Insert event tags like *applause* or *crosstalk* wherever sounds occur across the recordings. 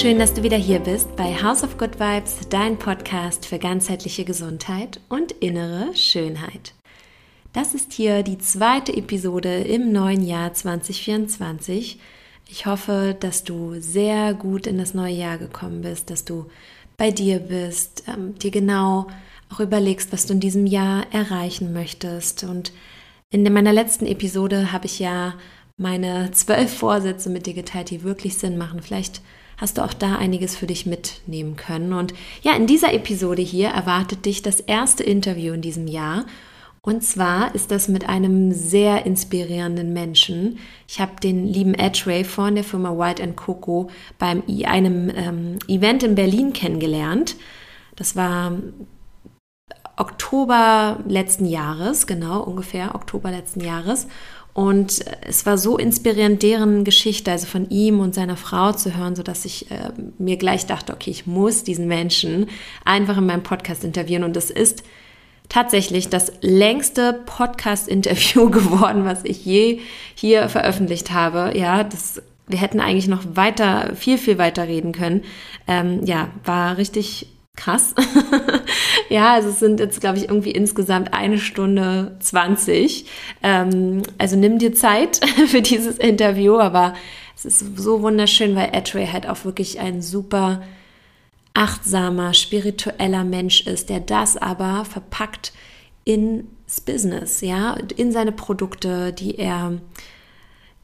Schön, dass du wieder hier bist bei House of Good Vibes, dein Podcast für ganzheitliche Gesundheit und innere Schönheit. Das ist hier die zweite Episode im neuen Jahr 2024. Ich hoffe, dass du sehr gut in das neue Jahr gekommen bist, dass du bei dir bist, ähm, dir genau auch überlegst, was du in diesem Jahr erreichen möchtest. Und in meiner letzten Episode habe ich ja meine zwölf Vorsätze mit dir geteilt, die wirklich Sinn machen. Vielleicht hast du auch da einiges für dich mitnehmen können. Und ja, in dieser Episode hier erwartet dich das erste Interview in diesem Jahr. Und zwar ist das mit einem sehr inspirierenden Menschen. Ich habe den lieben Edgeway von der Firma White Coco beim einem ähm, Event in Berlin kennengelernt. Das war Oktober letzten Jahres, genau ungefähr Oktober letzten Jahres. Und es war so inspirierend, deren Geschichte, also von ihm und seiner Frau zu hören, sodass ich äh, mir gleich dachte, okay, ich muss diesen Menschen einfach in meinem Podcast interviewen. Und es ist tatsächlich das längste Podcast-Interview *laughs* geworden, was ich je hier veröffentlicht habe. Ja, das, wir hätten eigentlich noch weiter, viel, viel weiter reden können. Ähm, ja, war richtig krass. *laughs* ja, also es sind jetzt, glaube ich, irgendwie insgesamt eine Stunde 20. Ähm, also nimm dir Zeit *laughs* für dieses Interview, aber es ist so wunderschön, weil Edray halt auch wirklich ein super achtsamer, spiritueller Mensch ist, der das aber verpackt ins Business, ja, in seine Produkte, die er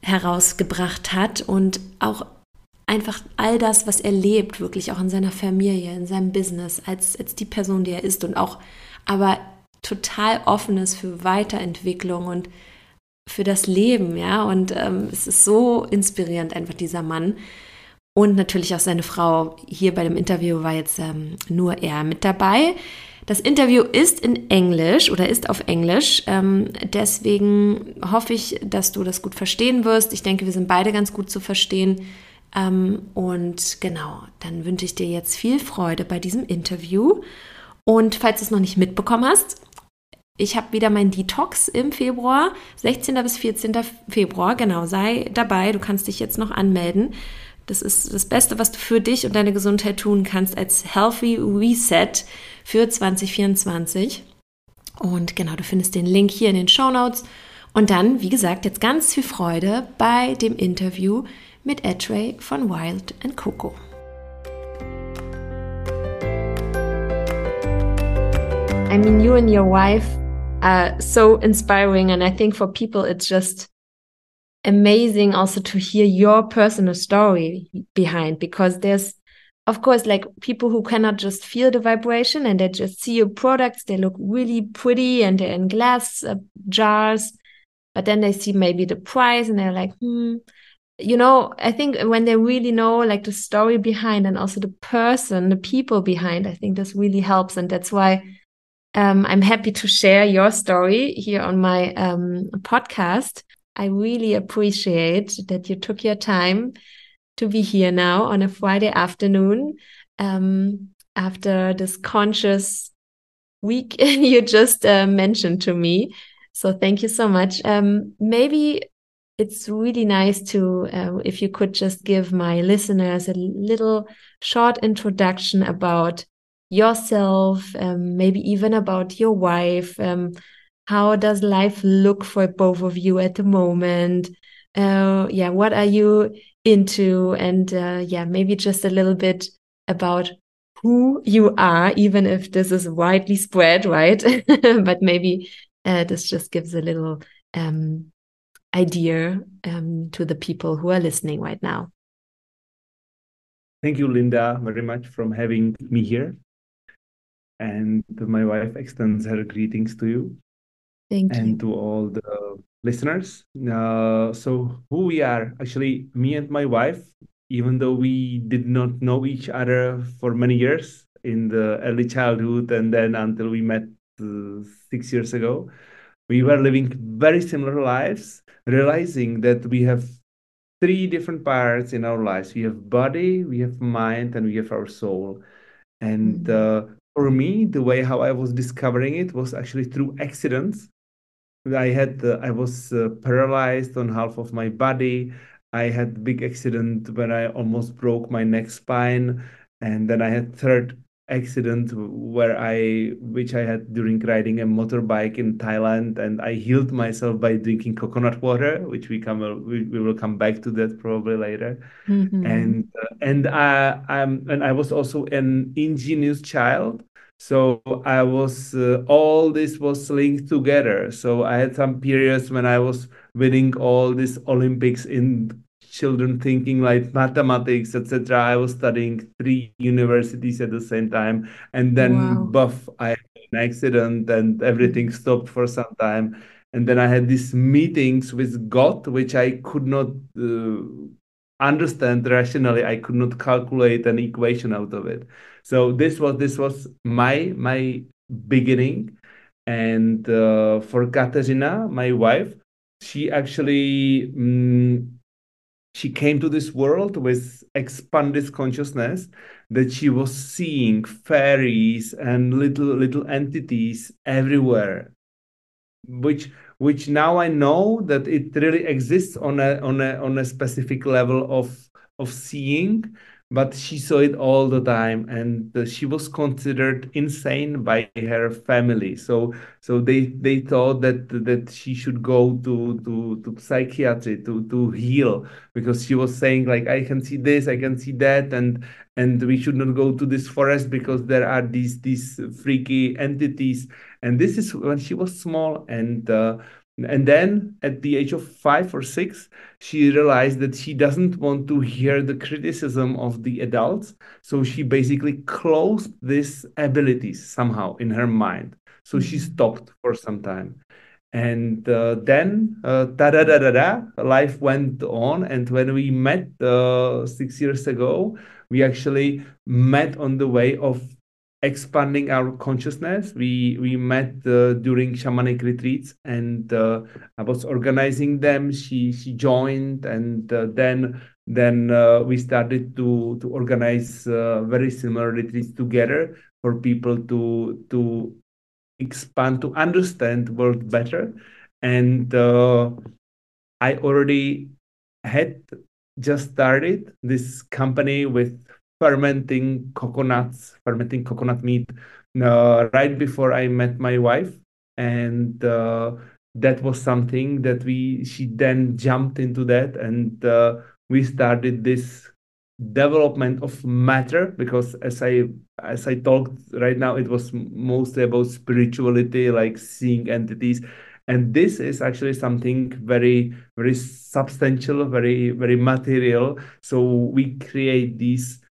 herausgebracht hat und auch einfach all das, was er lebt, wirklich auch in seiner Familie, in seinem Business, als, als die Person, die er ist und auch aber total offen ist für Weiterentwicklung und für das Leben, ja. Und ähm, es ist so inspirierend, einfach dieser Mann. Und natürlich auch seine Frau. Hier bei dem Interview war jetzt ähm, nur er mit dabei. Das Interview ist in Englisch oder ist auf Englisch. Ähm, deswegen hoffe ich, dass du das gut verstehen wirst. Ich denke, wir sind beide ganz gut zu verstehen. Ähm, und genau, dann wünsche ich dir jetzt viel Freude bei diesem Interview. Und falls du es noch nicht mitbekommen hast, ich habe wieder meinen Detox im Februar, 16. bis 14. Februar. Genau, sei dabei. Du kannst dich jetzt noch anmelden. Das ist das Beste, was du für dich und deine Gesundheit tun kannst als Healthy Reset für 2024. Und genau, du findest den Link hier in den Show Notes. Und dann, wie gesagt, jetzt ganz viel Freude bei dem Interview mit Atrey von Wild and Coco. I mean, you and your wife are so inspiring, and I think for people it's just amazing also to hear your personal story behind because there's of course like people who cannot just feel the vibration and they just see your products they look really pretty and they're in glass uh, jars but then they see maybe the price and they're like hmm you know, I think when they really know like the story behind and also the person, the people behind, I think this really helps. And that's why um, I'm happy to share your story here on my um, podcast. I really appreciate that you took your time to be here now on a Friday afternoon um, after this conscious week *laughs* you just uh, mentioned to me. So thank you so much. Um, maybe it's really nice to uh, if you could just give my listeners a little short introduction about yourself um, maybe even about your wife um, how does life look for both of you at the moment? Uh, yeah what are you into? And uh, yeah maybe just a little bit about who you are even if this is widely spread right? *laughs* But maybe uh, this just gives a little um, idea um, to the people who are listening right now. Thank you, Linda, very much for having me here. And my wife extends her greetings to you. Thank and you. to all the listeners. Uh, so, who we are actually, me and my wife, even though we did not know each other for many years in the early childhood and then until we met uh, six years ago, we were living very similar lives realizing that we have three different parts in our lives. We have body we have mind and we have our soul. And mm-hmm. uh, for me the way how i was discovering it was actually through accidents. I had uh, i was uh, paralyzed on half of my body. I had big accident when I almost broke my neck spine, and then I had third accident where I which I had during riding a motorbike in Thailand and I healed myself by drinking coconut water which we come we, we will come back to that probably later. Mm-hmm. and uh, and I I'm and I was also an ingenious child. So I was uh, all this was linked together. So I had some periods when I was winning all these Olympics in children thinking like mathematics, etc. I was studying three universities at the same time, and then wow. buff, I had an accident, and everything stopped for some time. And then I had these meetings with God, which I could not uh, understand rationally. I could not calculate an equation out of it. So this was this was my my beginning. And uh, for Katerina, my wife, she actually um, she came to this world with expanded consciousness that she was seeing fairies and little little entities everywhere which which now i know that it really exists on a on a on a specific level of of seeing but she saw it all the time and she was considered insane by her family. So so they they thought that that she should go to to to psychiatry to to heal because she was saying like i can see this i can see that and and we should not go to this forest because there are these these freaky entities. And this is when she was small and uh, and then at the age of five or six, she realized that she doesn't want to hear the criticism of the adults. So she basically closed these abilities somehow in her mind. So she mm-hmm. stopped for some time. And uh, then, uh, da da da da da, life went on. And when we met uh, six years ago, we actually met on the way of expanding our consciousness. We we met uh, during shamanic retreats, and uh, I was organizing them. She she joined, and uh, then then uh, we started to to organize uh, very similar retreats together for people to to expand to understand the world better. And uh, I already had just started this company with fermenting coconuts, fermenting coconut meat uh, right before I met my wife. And uh, that was something that we, she then jumped into that. And uh, we started this development of matter because as I, as I talked right now, it was mostly about spirituality, like seeing entities. And this is actually something very very substantial very very material. So we create these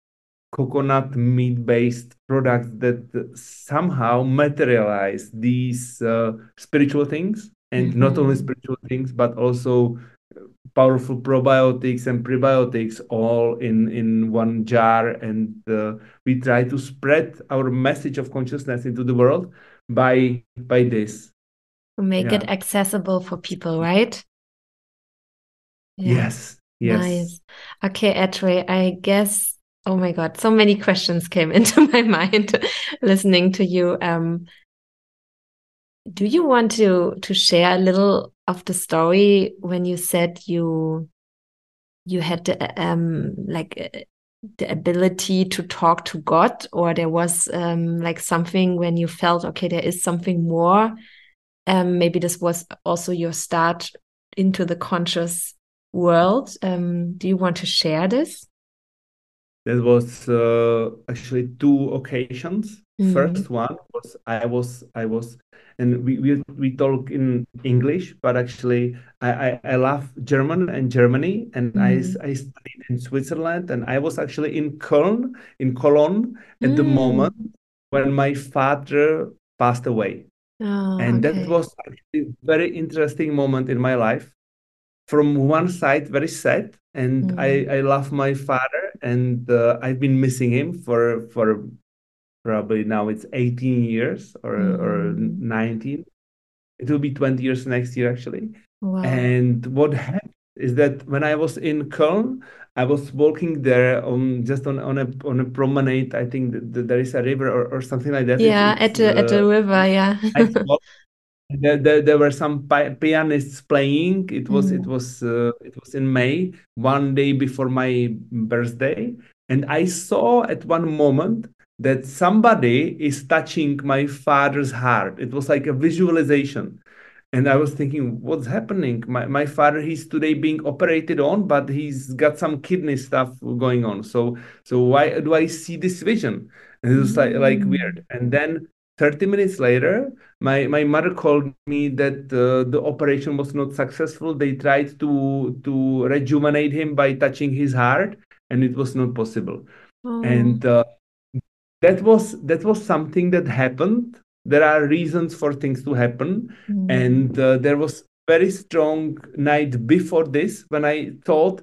coconut meat based products that somehow materialize these uh, spiritual things. And mm-hmm. not only spiritual things but also powerful probiotics and prebiotics all in in one jar. And uh, we try to spread our message of consciousness into the world by by this. To make yeah. it accessible for people right? Yeah. yes. Yes. Nice. Okay Atrey, i guess Oh my God, so many questions came *laughs* into my mind listening to you. Um, do you want to to share a little of the story when you said you you had the um like uh, the ability to talk to God, or there was um like something when you felt okay, there is something more. Um, maybe this was also your start into the conscious world. Um, do you want to share this? That was uh, actually two occasions. Mm-hmm. First one was I was I was and we, we we talk in English, but actually I, I, I love German and Germany, and mm-hmm. I I studied in Switzerland, and I was actually in Köln in Cologne at mm. the moment when my father passed away, oh, and okay. that was actually a very interesting moment in my life. From one side, very sad, and mm. I I love my father and uh, I've been missing him for for probably now it's 18 years or mm. or 19. It will be 20 years next year actually. Wow. And what happened is that when I was in Köln, I was walking there on just on, on a on a promenade. I think that, that there is a river or, or something like that. Yeah, it's, at a, uh, at the river. Yeah. There, there, there were some pianists playing. It was mm. it was uh, it was in May, one day before my birthday, and I saw at one moment that somebody is touching my father's heart. It was like a visualization. And I was thinking, what's happening? My, my father, he's today being operated on, but he's got some kidney stuff going on. So so why do I see this vision? And it was like like weird. And then 30 minutes later, my, my mother called me that uh, the operation was not successful. They tried to, to rejuvenate him by touching his heart, and it was not possible. Oh. And uh, that was that was something that happened. There are reasons for things to happen, mm. and uh, there was very strong night before this when I thought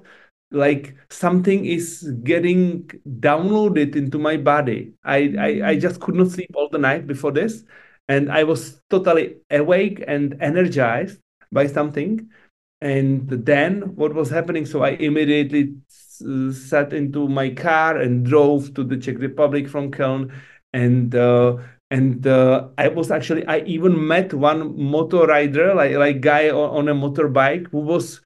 like something is getting downloaded into my body. I, I, I mm. just could not sleep all the night before this. And I was totally awake and energized by something. And then what was happening? So I immediately sat into my car and drove to the Czech Republic from Köln. And uh, and uh, I was actually I even met one motor rider, like like guy on, on a motorbike who was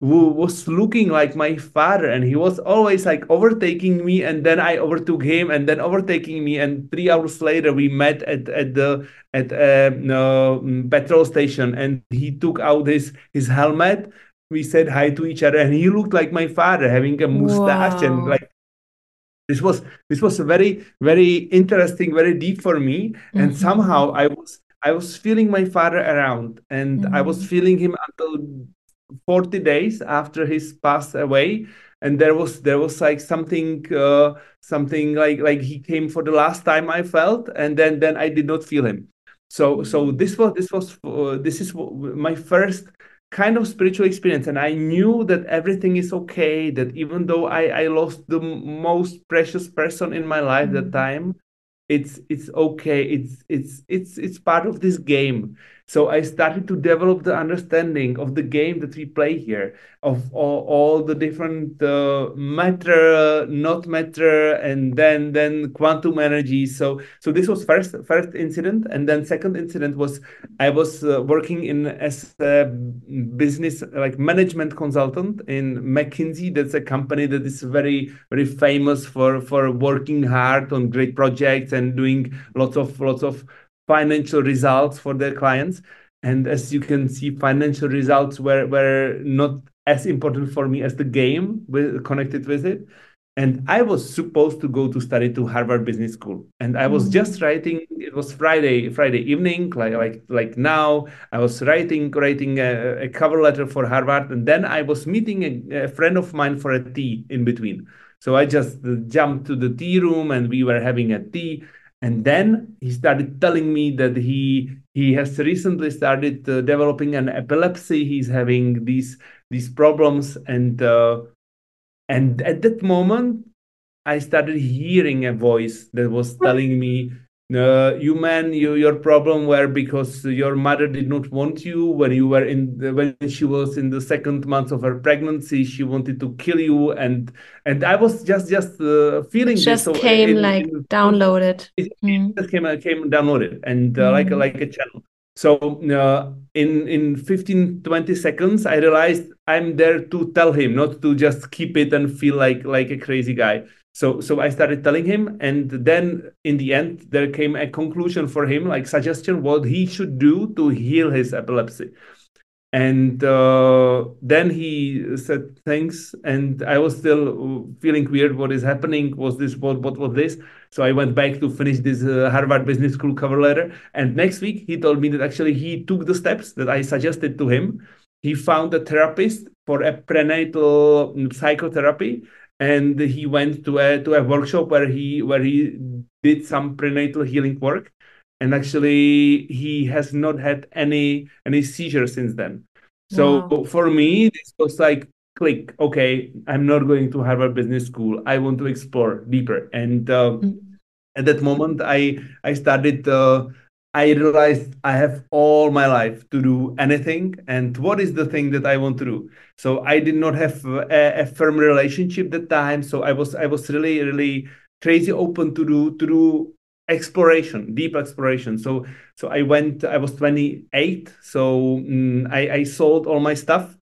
who was looking like my father and he was always like overtaking me and then i overtook him and then overtaking me and three hours later we met at, at the at a uh, petrol station and he took out his his helmet we said hi to each other and he looked like my father having a mustache wow. and like this was this was very very interesting very deep for me mm-hmm. and somehow i was i was feeling my father around and mm-hmm. i was mm-hmm. feeling him until 40 days after his pass away and there was there was like something uh, something like like he came for the last time i felt and then then i did not feel him. So so this was this was uh, this is my first kind of spiritual experience and i knew that everything is okay that even though i i lost the most precious person in my life mm-hmm. that time it's it's okay it's it's it's it's part of this game so I started to develop the understanding of the game that we play here, of all, all the different uh, matter, not matter, and then then quantum energy. So so this was first first incident, and then second incident was I was uh, working in as a business like management consultant in McKinsey. That's a company that is very very famous for for working hard on great projects and doing lots of lots of financial results for their clients. And as you can see, financial results were, were not as important for me as the game with, connected with it. And I was supposed to go to study to Harvard Business School. And I was mm-hmm. just writing, it was Friday, Friday evening, like like like now. I was writing writing a, a cover letter for Harvard. And then I was meeting a, a friend of mine for a tea in between. So I just jumped to the tea room and we were having a tea and then he started telling me that he he has recently started uh, developing an epilepsy. He's having these these problems. And uh, and at that moment i started hearing a voice that was telling me uh, you man you, your problem were because your mother did not want you when you were in the, when she was in the second month of her pregnancy she wanted to kill you and and i was just just uh, feeling just this. So came in, like in, downloaded it, mm. just came uh, came downloaded and uh, mm. like like a channel so uh, in in 15 20 seconds i realized i'm there to tell him not to just keep it and feel like like a crazy guy so so i started telling him and then in the end there came a conclusion for him like suggestion what he should do to heal his epilepsy. And uh, then he said thanks and i was still feeling weird what is happening? Was this what, what was this? So i went back to finish this uh, harvard business school cover letter. And next week he told me that actually he took the steps that i suggested to him. He found a therapist for a prenatal psychotherapy and he went to a to a workshop where he where he did some prenatal healing work and actually he has not had any any seizure since then so wow. for me this was like click okay i'm not going to harvard business school i want to explore deeper and uh, mm-hmm. at that moment i i started uh, I realized I have all my life to do anything. And what is the thing that I want to do? So I did not have a, a firm relationship that time. So I was I was really really crazy open to do to do exploration, deep exploration. So so I went. I was 28. So mm, I, I sold all my stuff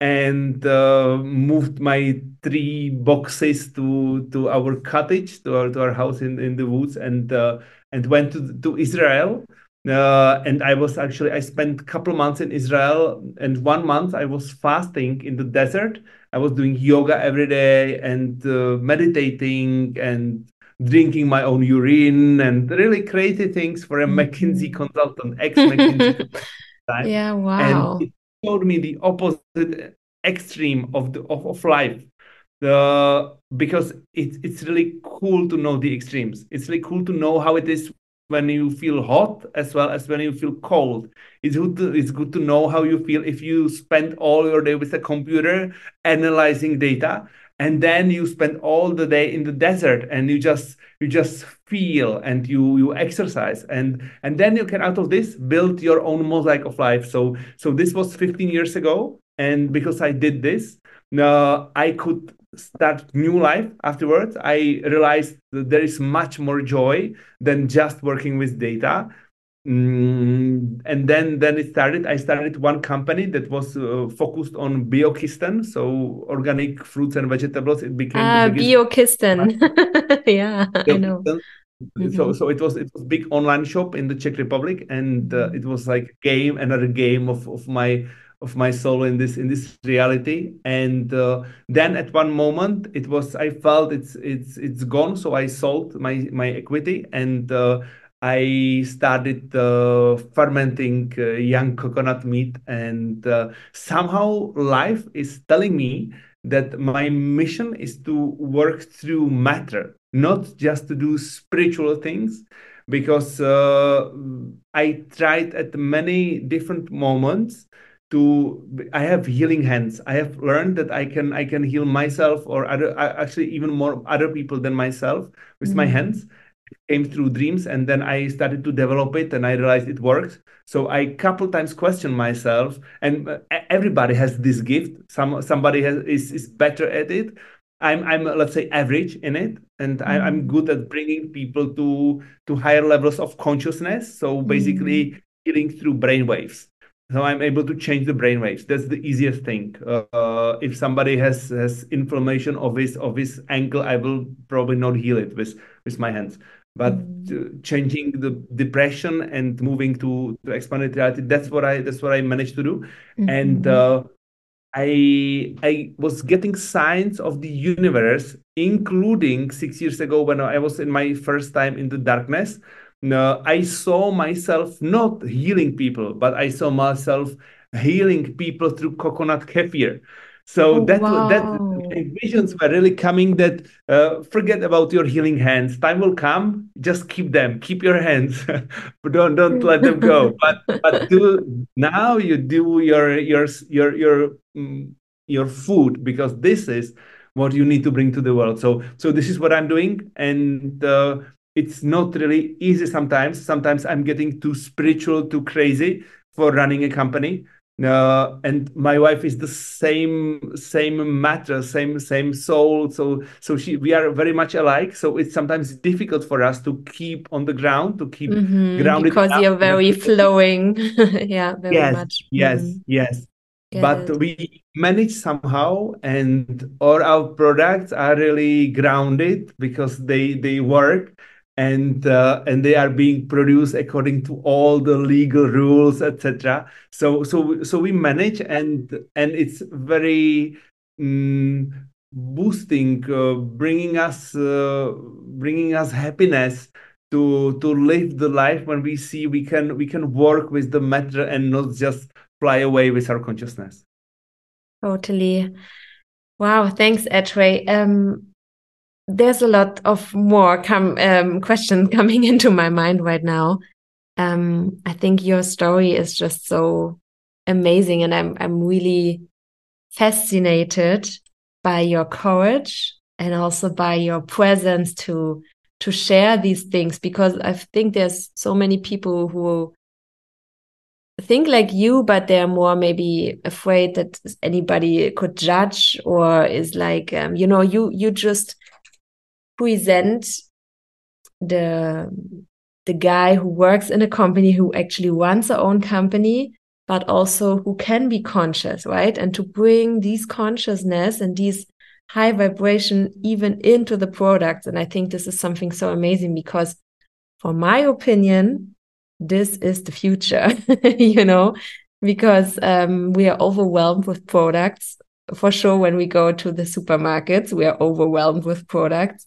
and uh, moved my three boxes to to our cottage, to our to our house in, in the woods, and uh, and went to to Israel. Uh, and I was actually I spent a couple months in Israel, and one month I was fasting in the desert. I was doing yoga every day and uh, meditating and drinking my own urine and really crazy things for a mm-hmm. McKinsey consultant, ex *laughs* McKinsey. yeah, wow. And it showed me the opposite extreme of the of, of life. The because it's it's really cool to know the extremes. It's really cool to know how it is when you feel hot as well as when you feel cold. It's good to, it's good to know how you feel if you spend all your day with a computer analyzing data and then you spend all the day in the desert and you just you just feel and you you exercise and and then you can out of this build your own mosaic of life so so this was 15 years ago and because i did this uh, i could start new life afterwards i realized that there is much more joy than just working with data. Mm, and then then it started i started one company that was uh, focused on biokisten so organic fruits and vegetables it became uh, biokisten *laughs* yeah. I know. Mm-hmm. so so it was it was big online shop in the czech republic and uh, it was like game another game of of my of my soul in this in this reality. And uh, then at one moment it was i felt it's it's it's gone. So i sold my my equity and uh, I started uh, fermenting uh, young coconut meat, and uh, somehow life is telling me that my mission is to work through matter, not just to do spiritual things. Because uh, I tried at many different moments to i have healing hands. I have learned that i can i can heal myself or other actually even more other people than myself with mm. my hands. Came through dreams and then i started to develop it and i realized it works. So i couple times questioned myself and uh, everybody has this gift. Some somebody has is, is better at it. I'm i'm let's say average in it and mm-hmm. I, i'm good at bringing people to to higher levels of consciousness. So basically mm-hmm. healing through brain waves so i'm able to change the brain waves that's the easiest thing uh, if somebody has has inflammation of his of his ankle i will probably not heal it with with my hands but mm. changing the depression and moving to, to expanded reality that's what i that's what i managed to do mm-hmm. and uh, i i was getting signs of the universe including six years ago when i was in my first time in the darkness uh, i saw myself not healing people but i saw myself healing people through coconut kefir so oh, that wow. that visions were really coming. That uh, forget about your healing hands. Time will come. Just keep them. Keep your hands. *laughs* don't don't let them go. *laughs* But but do now you do your your your your mm, your food because this is what you need to bring to the world. So so this is what I'm doing, and uh, it's not really easy sometimes. Sometimes I'm getting too spiritual, too crazy for running a company. Uh, and my wife is the same same matter same same soul. So so she we are very much alike. So it's sometimes difficult for us to keep on the ground to keep mm-hmm, grounded because you're very flowing. *laughs* Yeah very yes much. yes mm-hmm. yes. Get but it. we manage somehow and all our products are really grounded because they they work and uh, and they are being produced according to all the legal rules etc so so so we manage and and it's very um, boosting uh, bringing us uh, bringing us happiness to to live the life when we see we can we can work with the matter and not just fly away with our consciousness. Totally. Wow thanks Atrey. um there's a lot of more come um, questions *laughs* coming into my mind right now. Um, I think your story is just so amazing, and I'm I'm really fascinated by your courage and also by your presence to to share these things because I think there's so many people who think like you, but they're more maybe afraid that anybody could judge or is like, um, you know, you you just present the the guy who works in a company who actually runs their own company, but also who can be conscious, right? And to bring these consciousness and these high vibration even into the products. And I think this is something so amazing because, for my opinion, this is the future, *laughs* you know, because um, we are overwhelmed with products. For sure, when we go to the supermarkets, we are overwhelmed with products.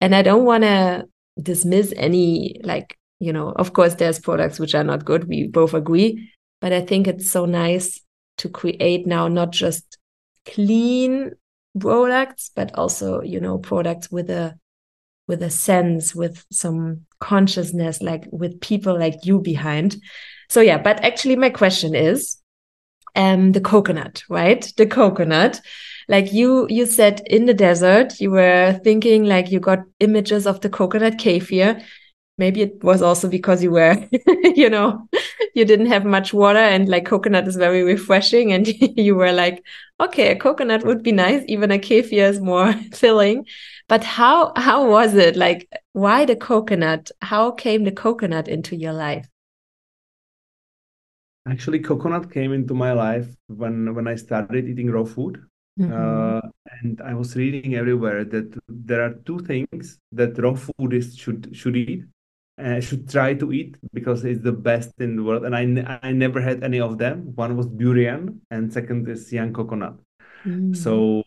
And I don't want to dismiss any, like, you know, of course, there's products which are not good. We both agree. But I think it's so nice to create now not just clean products, but also, you know, products with a with a sense, with some consciousness, like with people like you behind. So yeah, but actually my question is um the coconut, right? The coconut. Like you you said in the desert, you were thinking like you got images of the coconut kefir. Maybe it was also because you were, *laughs* you know, you didn't have much water and like coconut is very refreshing and *laughs* you were like, okay, a coconut would be nice. Even a kefir is more *laughs* filling. But how how was it? Like, why the coconut? How came the coconut into your life? Actually, coconut came into my life when when I started eating raw food. Mm -hmm. uh, and I was reading everywhere that there are two things that raw foodists should should eat. Uh, should try to eat because it's the best in the world. And I, I never had any of them. One was durian, and second is young coconut. Mm. So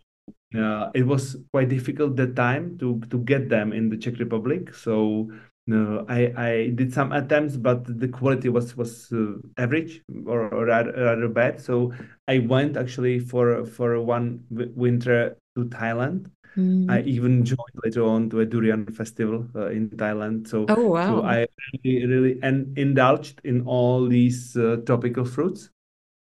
uh, it was quite difficult that time to to get them in the Czech Republic. So no, I, I did some attempts, but the quality was was uh, average or, or rather, rather, bad. So I went actually for for one winter to Thailand. Mm. I even joined later on to a durian festival uh, in Thailand. So, oh, wow. so I really, really and indulged in all these uh, tropical fruits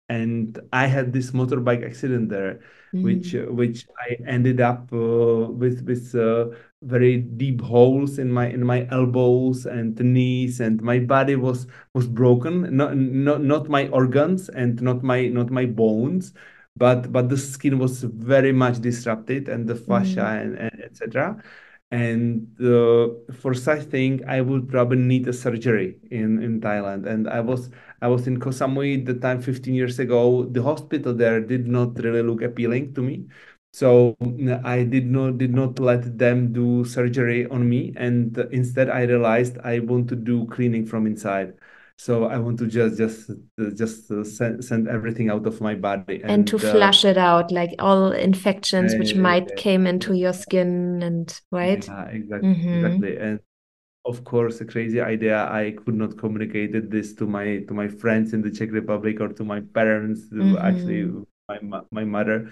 and I had this motorbike accident there, mm. which uh, which I ended up uh, with with uh, very deep holes in my in my elbows and knees, and my body was was broken. Not not not my organs and not my not my bones, but but the skin was very much disrupted and the fascia mm. and, and etc and uh, for such thing i would probably need a surgery in in thailand and i was i was in koh samui the time 15 years ago the hospital there did not really look appealing to me so i did not did not let them do surgery on me and instead i realized i want to do cleaning from inside. So i want to just just just uh, send, send everything out of my body and, and to uh, flush it out like all infections which might came into your skin and right? Yeah, exactly mm -hmm. exactly. And of course a crazy idea i could not communicate this to my to my friends in the czech republic or to my parents mm -hmm. actually my my mother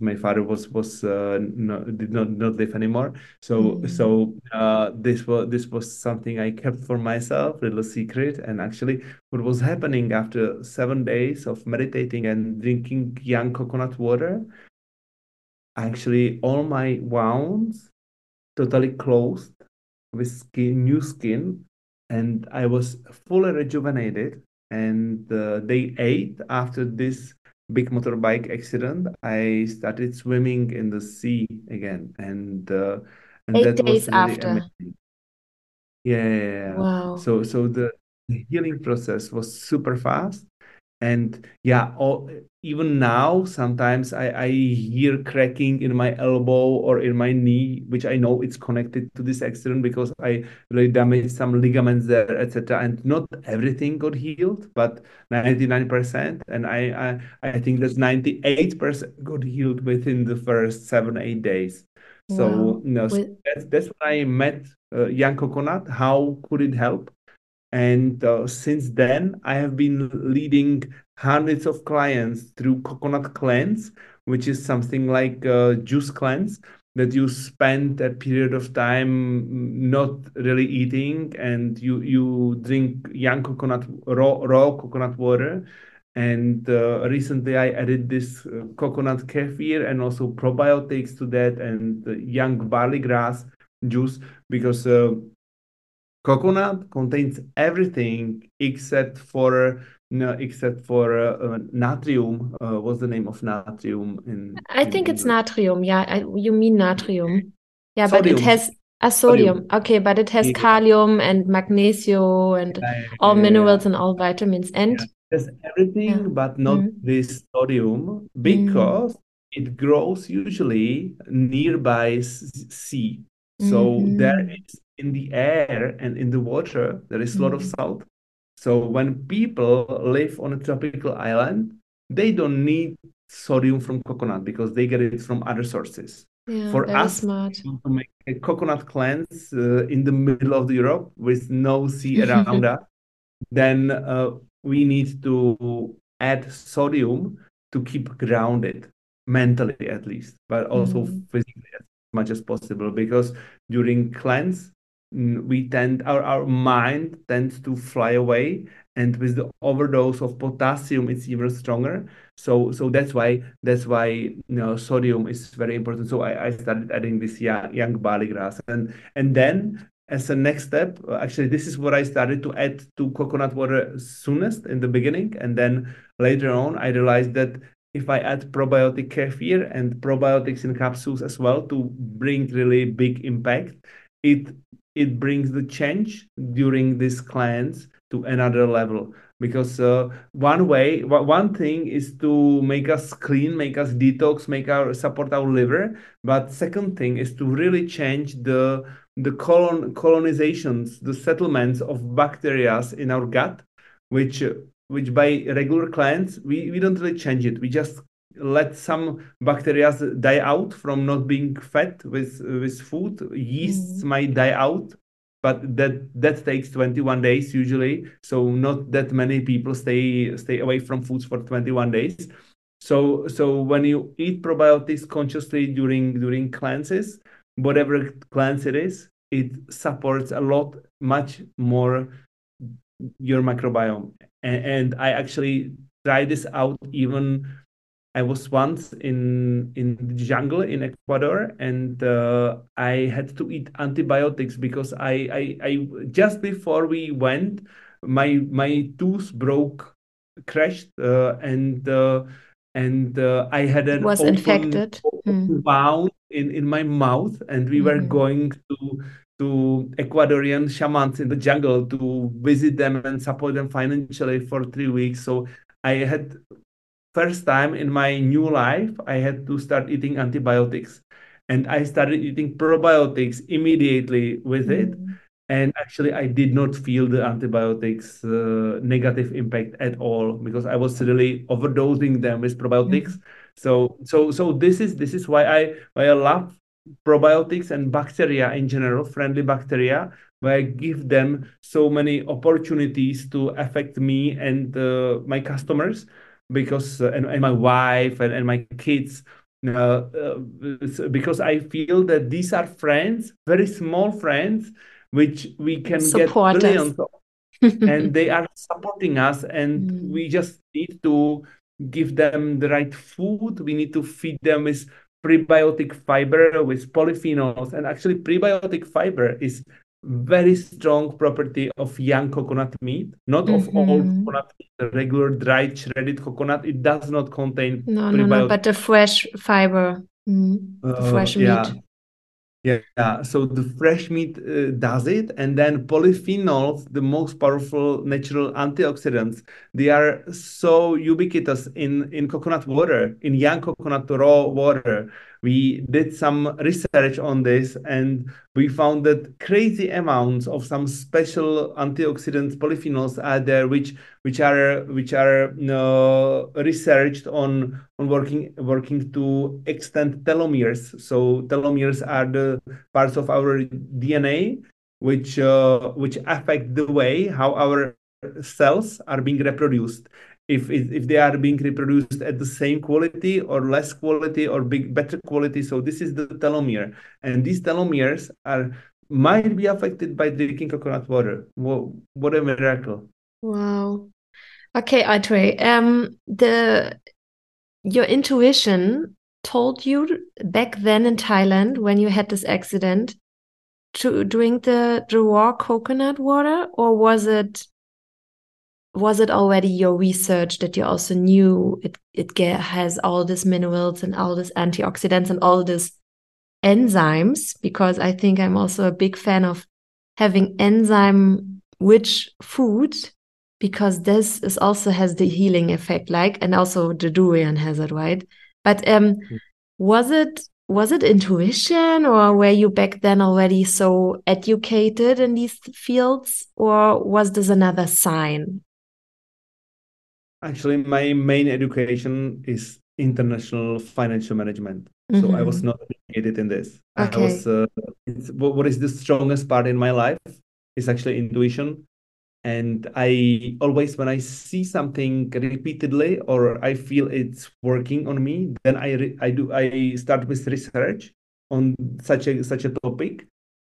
my father was was uh, no, did not not live anymore. So mm-hmm. so uh, this was this was something i kept for myself little secret. And actually what was happening after seven days of meditating and drinking young coconut water actually all my wounds totally closed with skin new skin. And i was fully rejuvenated. And uh, day eight after this big motorbike accident, I started swimming in the sea again, and uh, and Eight that days was really after. amazing. Yeah, yeah, yeah. Wow. So so the healing process was super fast, and yeah all, even now sometimes I, I hear cracking in my elbow or in my knee which i know it's connected to this accident because i really damaged some ligaments there etc and not everything got healed but 99% and i i, I think that 98% got healed within the first seven eight days. So wow. you know, so that's, that's when i met uh, young coconut. How could it help? And uh, since then, I have been leading hundreds of clients through coconut cleanse, which is something like a juice cleanse that you spend a period of time not really eating and you you drink young coconut raw raw coconut water. And uh, recently i added this uh, coconut kefir and also probiotics to that and young barley grass juice because uh, coconut contains everything except for no, except for uh, uh, natrium. Uh, what's the name of natrium in? I in think it's natrium. Yeah, I, you mean natrium. Yeah, sodium. but it has A sodium. sodium. Okay, but it has yeah. kalium and magnesium and yeah, all minerals and all vitamins. And there's everything, but not mm. this sodium because mm. it grows usually nearby sea. So mm-hmm. there is in the air and in the water there is a lot of mm-hmm. salt. So when people live on a tropical island, they don't need sodium from coconut because they get it from other sources. Yeah, For us, smart. to make a coconut cleanse uh, in the middle of Europe with no sea *laughs* around us, then uh, we need to add sodium to keep grounded mentally at least, but also mm. physically as much as possible because during cleanse we tend our, our mind tends to fly away and with the overdose of potassium it's even stronger. So so that's why that's why you know sodium is very important. So i, I started adding this young, young barley grass. And and then as a next step uh, actually this is what i started to add to coconut water soonest in the beginning. And then later on i realized that if i add probiotic kefir and probiotics in capsules as well to bring really big impact it it brings the change during this cleanse to another level. Because uh, one way one thing is to make us clean make us detox make our support our liver. But second thing is to really change the the colon colonizations the settlements of bacteria in our gut which which by regular cleanse we, we don't really change it. We just let some bacteria die out from not being fed with with food. Yeasts mm-hmm. might die out but that that takes 21 days usually. So not that many people stay stay away from foods for 21 days. So so when you eat probiotics consciously during during cleanses whatever cleanse it is it supports a lot much more your microbiome. And, and i actually tried this out even I was once in in the jungle in Ecuador, and uh, I had to eat antibiotics because I, I I just before we went, my my tooth broke, crashed, uh, and uh, and uh, I had an was open, infected wound in in my mouth, and we mm. were mm-hmm. going to to Ecuadorian shamans in the jungle to visit them and support them financially for three weeks. So I had first time in my new life, I had to start eating antibiotics. And I started eating probiotics immediately with it. And actually, I did not feel the antibiotics uh, negative impact at all because I was really overdosing them with probiotics. Mm. So, so, so this is this is why I why I love probiotics and bacteria in general, friendly bacteria, where I give them so many opportunities to affect me and uh, my customers because uh, and, and my wife and, and my kids uh, uh, because I feel that these are friends, very small friends, which we can Support get billions *laughs* and they are supporting us, and mm. we just need to give them the right food. We need to feed them with prebiotic fiber, with polyphenols, and actually prebiotic fiber is very strong property of young coconut meat, not mm-hmm. of old coconut meat, the regular dried shredded coconut. It does not contain no, no, no, but the fresh fiber, mm, the uh, fresh yeah. meat. Yeah, so the fresh meat uh, does it, and then polyphenols, the most powerful natural antioxidants, they are so ubiquitous in in coconut water, in young coconut raw water we did some research on this and we found that crazy amounts of some special antioxidants polyphenols are there which which are which are know, researched on on working working to extend telomeres. So telomeres are the parts of our dna which uh, which affect the way how our cells are being reproduced if if they are being reproduced at the same quality or less quality or big better quality. So this is the telomere. And these telomeres are might be affected by drinking coconut water. What, a miracle. Wow. Okay Atrey, um the your intuition told you back then in Thailand when you had this accident to drink the raw coconut water or was it was it already your research that you also knew it it has all these minerals and all these antioxidants and all this enzymes? Because I think I'm also a big fan of having enzyme rich food because this is also has the healing effect like and also the durian has it right? But um mm. was it was it intuition or were you back then already so educated in these fields or was this another sign actually my main education is international financial management mm -hmm. so i was mm-hmm. not educated in this okay. i was uh, what is the strongest part in my life is actually intuition and i always when i see something repeatedly or i feel it's working on me then i re- i do i start with research on such a such a topic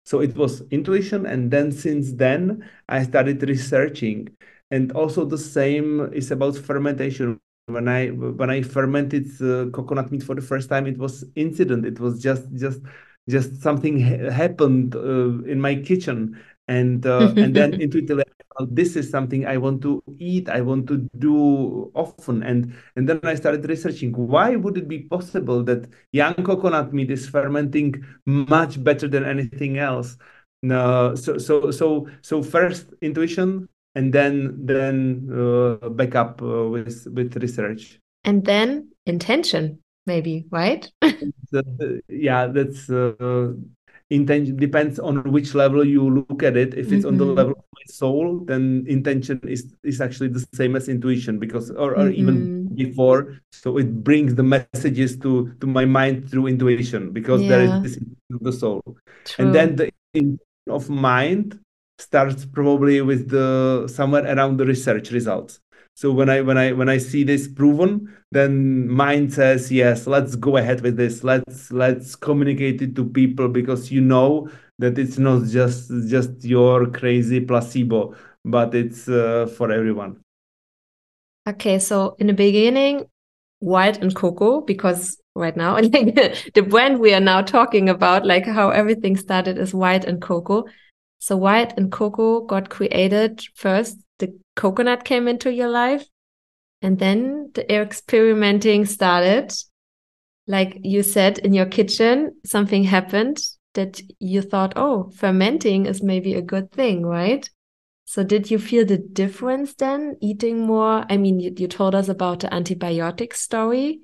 so it was intuition and then since then i started researching and also the same is about fermentation. When i when i fermented uh, coconut meat for the first time it was incident. It was just just just something ha- happened uh, in my kitchen. And uh, *laughs* and then intuitively this is something i want to eat. I want to do often. And and then i started researching why would it be possible that young coconut meat is fermenting much better than anything else? No so so so so first intuition and then then uh, back up uh, with with research and then intention maybe right *laughs* yeah that's uh, intention depends on which level you look at it if it's mm-hmm. on the mm-hmm. level of my soul then intention is is actually the same as intuition because or, or mm-hmm. even before so it brings the messages to to my mind through intuition because yeah. there is this the soul True. and then the of mind starts probably with the somewhere around the research results. So when i when i when i see this proven then mind says yes let's go ahead with this. Let's let's communicate it to people because you know that it's not just just your crazy placebo but it's uh, for everyone. Okay so in the beginning Wild and Coco because right now *laughs* like the brand we are now talking about like how everything started is Wild and Coco so Wild and Coco got created first. The coconut came into your life and then the experimenting started. Like you said in your kitchen something happened that you thought oh fermenting is maybe a good thing right? So did you feel the difference then eating more? I mean you, you told us about the antibiotic story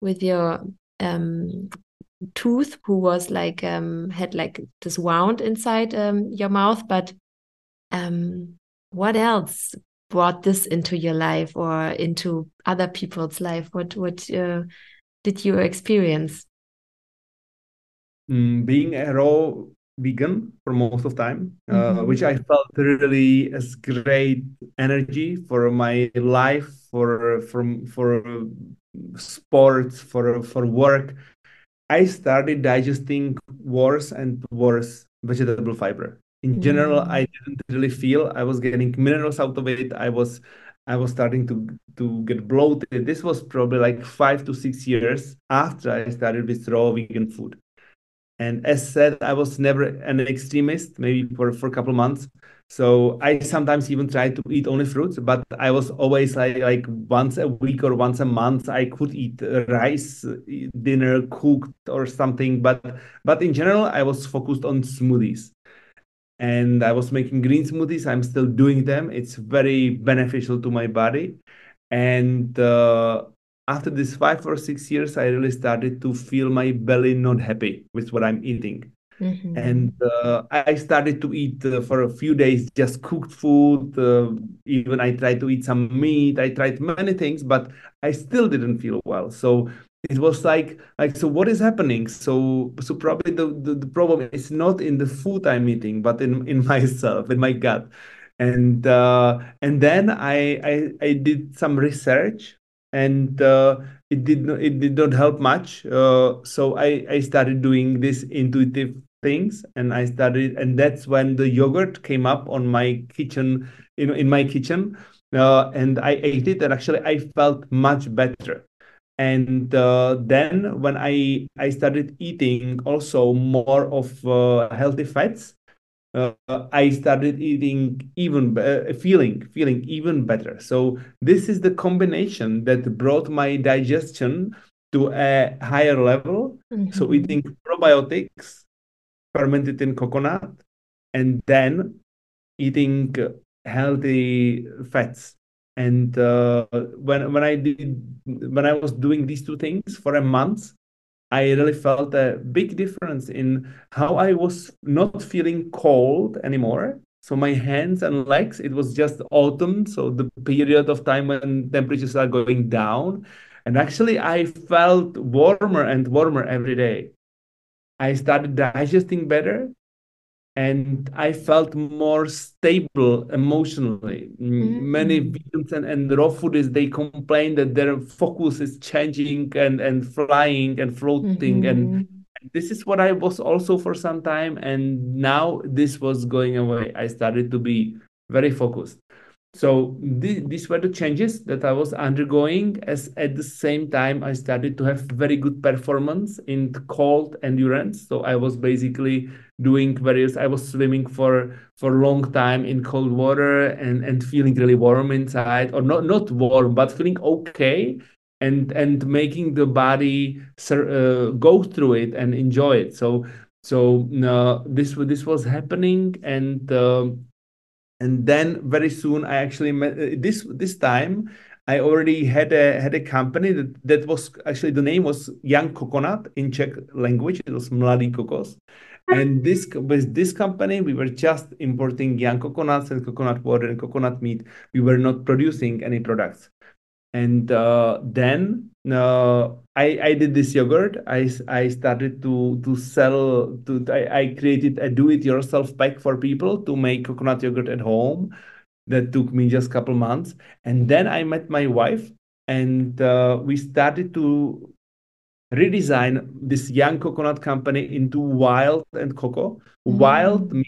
with your um, tooth who was like um, had like this wound inside um, your mouth but um, what else brought this into your life or into other people's life? What what uh, did you experience? Mm, being a raw vegan for most of time, uh, mm -hmm. which I felt really as great energy for my life, for for for sports, for for work. I started digesting worse and worse vegetable fiber. In general mm. i didn't really feel i was getting minerals out of it. I was i was starting to to get bloated. This was probably like five to six years after i started with raw vegan food and as said i was never an extremist maybe for, for a couple months so i sometimes even tried to eat only fruits but i was always like like once a week or once a month i could eat rice dinner cooked or something but but in general i was focused on smoothies and I was making green smoothies. I'm still doing them. It's very beneficial to my body. And uh, after this five or six years, I really started to feel my belly not happy with what I'm eating. Mm-hmm. And uh, I started to eat uh, for a few days just cooked food. Uh, even I tried to eat some meat. I tried many things, but I still didn't feel well. So it was like like so what is happening so so probably the, the, the problem is not in the food i'm eating but in in *laughs* myself in my gut and uh, and then I, I i did some research and uh, it did not it did not help much. Uh, so i i started doing these intuitive things and i started and that's when the yogurt came up on my kitchen you know in my kitchen. Uh, and i ate it and actually i felt much better. And uh, then when i i started eating also more of uh, healthy fats uh, i started eating even uh, feeling feeling even better so this is the combination that brought my digestion to a higher level. Mm-hmm. So eating probiotics fermented in coconut, and then eating healthy fats. And uh, when when I did when I was doing these two things for a month, I really felt a big difference in how I was not feeling cold anymore. So my hands and legs, it was just autumn, so the period of time when temperatures are going down. And actually, I felt warmer and warmer every day. I started digesting better and I felt more stable emotionally. Mm-hmm. Many vegans and, and raw foodies they complain that their focus is changing and, and flying and floating mm-hmm. and this is what I was also for some time and now this was going away. I started to be very focused. So th- these were the changes that I was undergoing. As at the same time, I started to have very good performance in cold endurance. So I was basically doing various. I was swimming for for a long time in cold water and and feeling really warm inside, or not not warm, but feeling okay, and and making the body uh, go through it and enjoy it. So so uh, this this was happening and. Uh, and then very soon i actually met uh, this this time i already had a had a company that that was actually the name was young coconut in czech language. It was mladý kokos. And this with this company we were just importing young coconuts and coconut water and coconut meat. We were not producing any products and uh, then uh, I, I did this yogurt. I, I started to to sell. To I, I created a do-it-yourself pack for people to make coconut yogurt at home. That took me just a couple months, and then I met my wife, and uh, we started to redesign this young coconut company into Wild and Coco. Mm-hmm. Wild means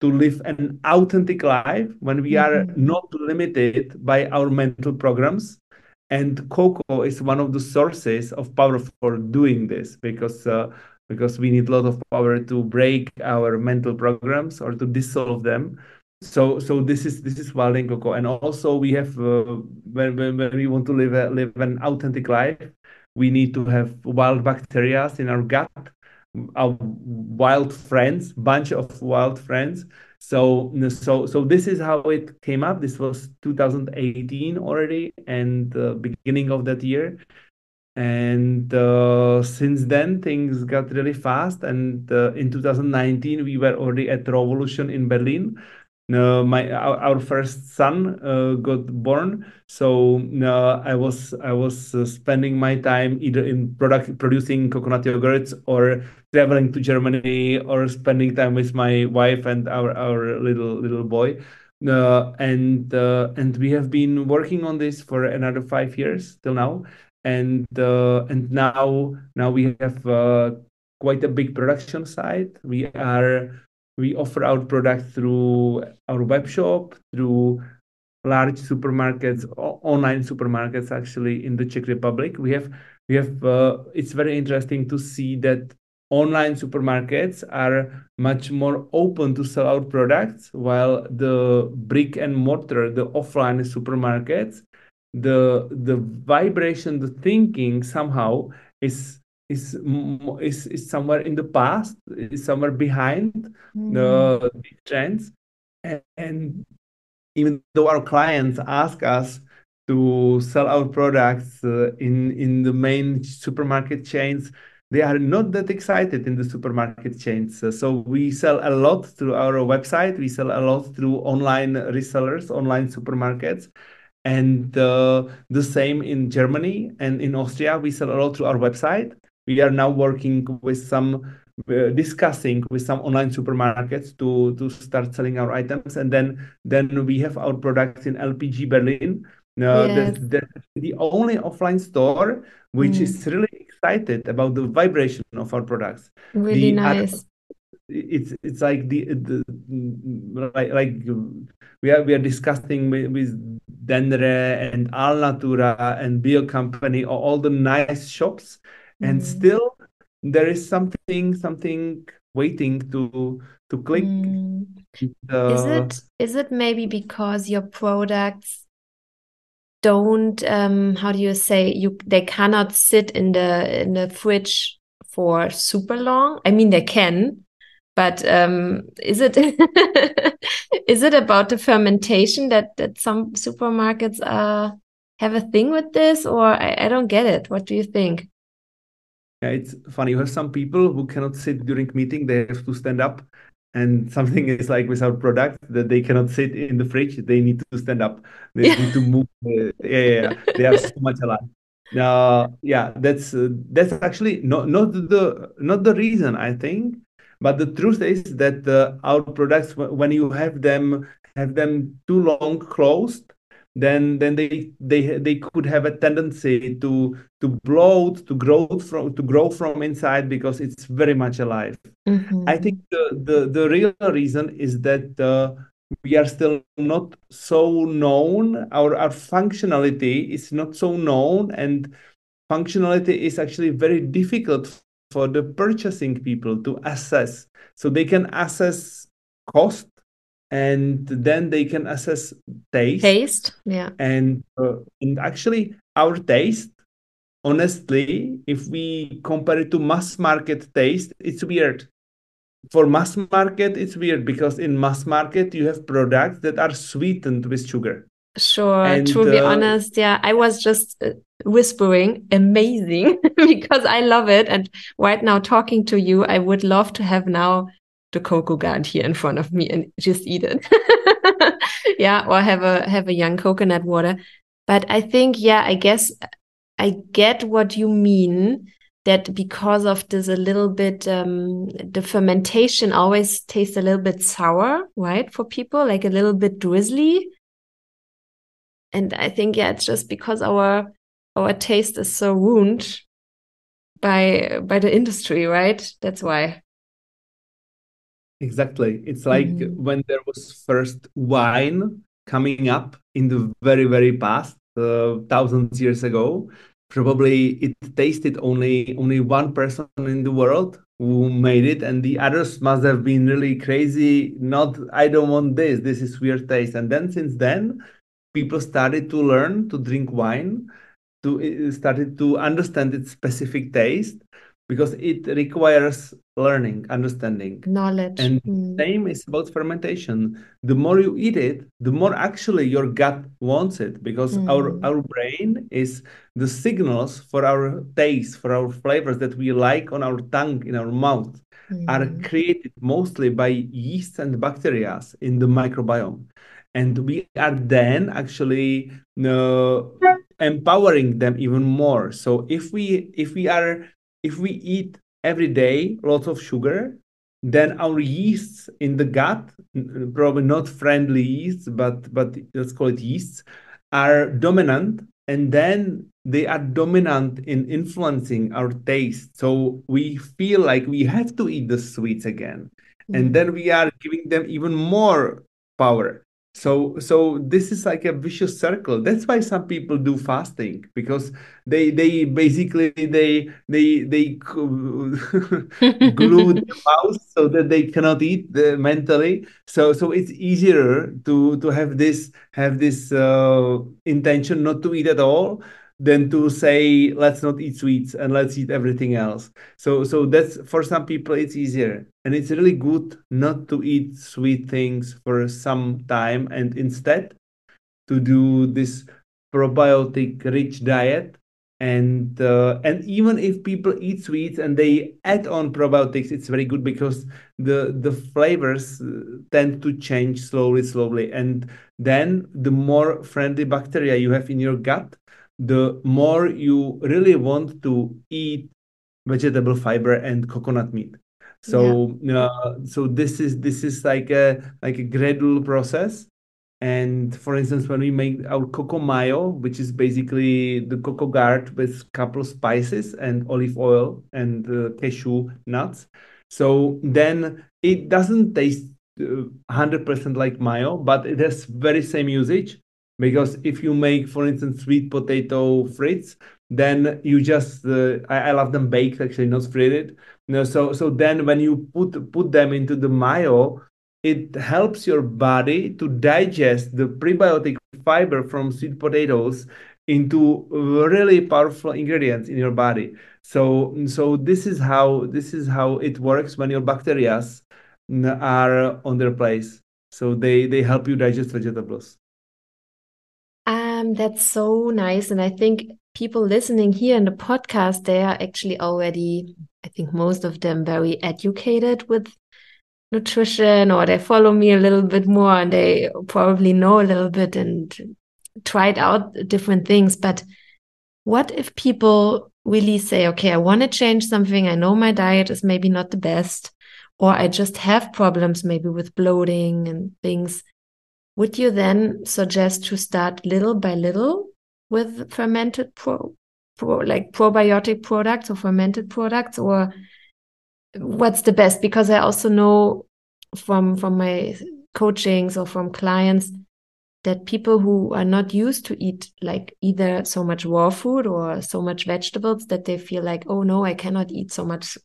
to live an authentic life when we are mm-hmm. not limited by our mental programs. And cocoa is one of the sources of power for doing this because uh, because we need a lot of power to break our mental programs or to dissolve them. So so this is this is Wild and Coco and also we have uh, when, when, when we want to live a, live an authentic life we need to have wild bacteria in our gut our wild friends bunch of wild friends. So so so this is how it came up. This was 2018 already and the beginning of that year. And uh, since then things got really fast. And uh, in 2019 we were already at revolution in berlin. Uh, my our, our, first son uh, got born. So uh, i was i was uh, spending my time either in product producing coconut yogurts or traveling to germany or spending time with my wife and our our little little boy. Uh, and uh, and we have been working on this for another five years till now. And and now now we have quite a big production site. We are we offer our product through our web shop, through large supermarkets, online supermarkets actually in the Czech Republic. We have we have uh, it's very interesting to see that online supermarkets are much more open to sell our products while the brick and mortar the offline supermarkets the the vibration the thinking somehow is is is, is somewhere in the past, is somewhere behind mm. the, the trends. And, and even though our clients ask us to sell our products uh, in in the main supermarket chains, they are not that excited in the supermarket chains. Uh, so we sell a lot through our website. We sell a lot through online resellers, online supermarkets. And uh, the same in Germany and in Austria, we sell a lot through our website we are now working with some uh, discussing with some online supermarkets to to start selling our items and then then we have our products in lpg berlin uh, yes. that's, that's the only offline store which mm. is really excited about the vibration of our products really the nice other, it's it's like the, the like, like we are we are discussing with, with Denre and Alnatura and Bio Company all the nice shops and mm. still there is something something waiting to to click mm. uh, is it is it maybe because your products don't um how do you say you they cannot sit in the in the fridge for super long. I mean they can but um is it *laughs* is it about the fermentation that that some supermarkets uh have a thing with this or I, I don't get it. What do you think? Yeah it's funny you have some people who cannot sit during meeting they have to stand up and something is like with our product that they cannot sit in the fridge they need to stand up they yeah. need to move yeah, yeah, yeah. they are so much alive uh, yeah that's uh, that's actually not not the not the reason i think but the truth is that uh, our products when you have them have them too long closed then then they they they could have a tendency to to bloat to grow from to grow from inside because it's very much alive. Mm-hmm. i think the, the the real reason is that uh, we are still not so known. Our our functionality is not so known and functionality is actually very difficult for the purchasing people to assess. So they can assess cost and then they can assess taste. Taste yeah. And uh, and actually our taste honestly if we compare it to mass market taste it's weird. For mass market it's weird because in mass market you have products that are sweetened with sugar. Sure and, to be uh, honest yeah i was just uh, whispering amazing *laughs* because i love it. And right now talking to you i would love to have now the cocoa guard here in front of me and just eat it. *laughs* yeah, or have a have a young coconut water. But I think, yeah, I guess I get what you mean that because of this a little bit um the fermentation always tastes a little bit sour, right? For people, like a little bit drizzly. And I think, yeah, it's just because our our taste is so wound by by the industry, right? That's why. Exactly. It's like mm-hmm. when there was first wine coming up in the very, very past, uh, thousands years ago. Probably it tasted only only one person in the world who made it, and the others must have been really crazy. Not, I don't want this. This is weird taste. And then since then, people started to learn to drink wine, to started to understand its specific taste because it requires learning, understanding, knowledge. And mm. same is about fermentation. The more you eat it, the more actually your gut wants it because mm. our our brain is the signals for our taste, for our flavors that we like on our tongue, in our mouth, mm. are created mostly by yeast and bacteria in the microbiome. And we are then actually uh, empowering them even more. So if we if we are if we eat every day lots of sugar, then our yeasts in the gut, probably not friendly yeasts, but but let's call it yeasts, are dominant, and then they are dominant in influencing our taste. So we feel like we have to eat the sweets again, mm-hmm. and then we are giving them even more power so so this is like a vicious circle. That's why some people do fasting because they they basically they they they *laughs* glue the *laughs* mouth so that they cannot eat the, mentally. So so it's easier to to have this have this uh, intention not to eat at all than to say let's not eat sweets and let's eat everything else. So so that's for some people it's easier. And it's really good not to eat sweet things for some time and instead to do this probiotic rich diet. And uh, and even if people eat sweets and they add on probiotics it's very good because the the flavors uh, tend to change slowly slowly. And then the more friendly bacteria you have in your gut the more you really want to eat vegetable fiber and coconut meat. So yeah. uh, so this is this is like a like a gradual process. And for instance when we make our cocoa mayo which is basically the cocoa guard with couple of spices and olive oil and uh, cashew nuts. So then it doesn't taste uh, 100% like mayo but it has very same usage because if you make for instance sweet potato frites then you just uh, I, I, love them baked actually not you know, so so then when you put put them into the mayo it helps your body to digest the prebiotic fiber from sweet potatoes into really powerful ingredients in your body. So so this is how this is how it works when your bacteria are on their place. So they they help you digest vegetables um that's so nice. And i think people listening here in the podcast they are actually already i think most of them very educated with nutrition or they follow me a little bit more and they probably know a little bit and tried out different things. But what if people really say okay i want to change something. I know my diet is maybe not the best or i just have problems maybe with bloating and things would you then suggest to start little by little with fermented pro, pro like probiotic products or fermented products or what's the best? Because i also know from from my coachings or from clients that people who are not used to eat like either so much raw food or so much vegetables that they feel like oh no i cannot eat so much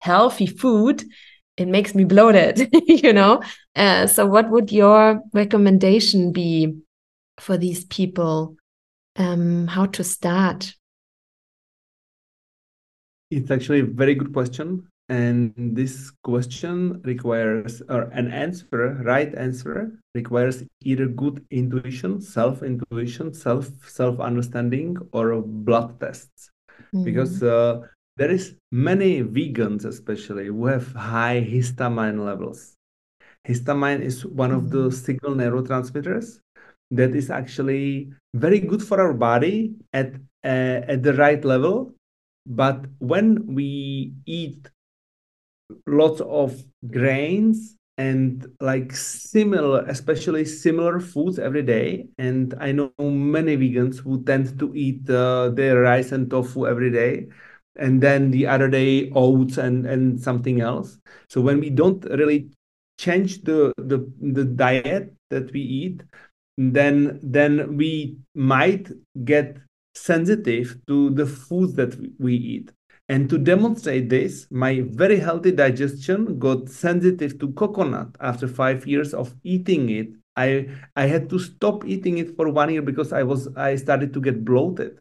healthy food it makes me bloated *laughs* you know? Uh, so what would your recommendation be for these people? Um, how to start? It's actually a very good question and this question requires or an answer right answer requires either good intuition self intuition self self understanding or blood tests mm. because uh, there is many vegans especially who have high histamine levels histamine is one of the mm-hmm. signal neurotransmitters that is actually very good for our body at uh, at the right level but when we eat lots of grains and like similar especially similar foods every day and i know many vegans who tend to eat uh, their rice and tofu every day and then the other day oats and and something else so when we don't really change the the, the diet that we eat then then we might get sensitive to the foods that we eat and to demonstrate this, my very healthy digestion got sensitive to coconut after five years of eating it. I I had to stop eating it for one year because I was I started to get bloated.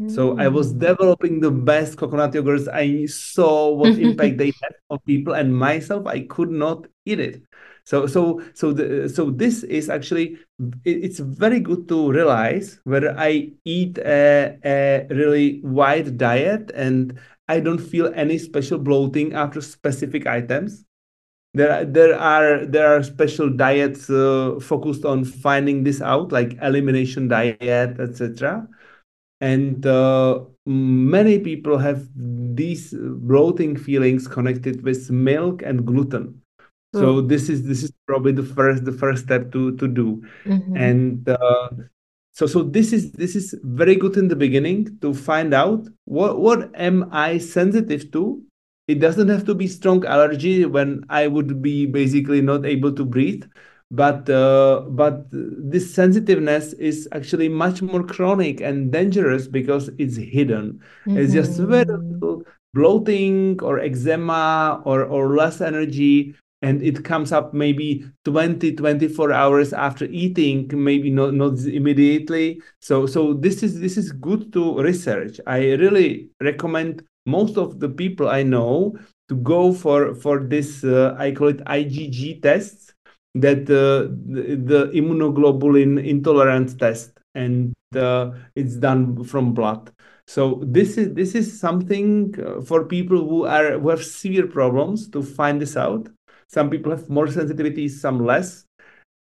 Mm. So I was mm. developing the best coconut yogurts. I saw what *laughs* impact they had on people and myself. I could not eat it. So so so the so this is actually it's very good to realize whether I eat a, a really wide diet and I don't feel any special bloating after specific items. There, there are there are special diets uh, focused on finding this out, like elimination diet, etc. And uh, many people have these bloating feelings connected with milk and gluten. So this is this is probably the first the first step to to do. Mm-hmm. and uh, so so this is this is very good in the beginning to find out what what am i sensitive to? It doesn't have to be strong allergy when i would be basically not able to breathe but uh, but this sensitiveness is actually much more chronic and dangerous because it's hidden mm-hmm. it's just very mm-hmm. little bloating or eczema or or less energy and it comes up maybe 20 24 hours after eating maybe not not immediately so so this is this is good to research i really recommend most of the people i know to go for for this uh, i call it igg tests that uh, the, the immunoglobulin intolerance test and uh, it's done from blood so this is this is something uh, for people who are who have severe problems to find this out some people have more sensitivity, some less.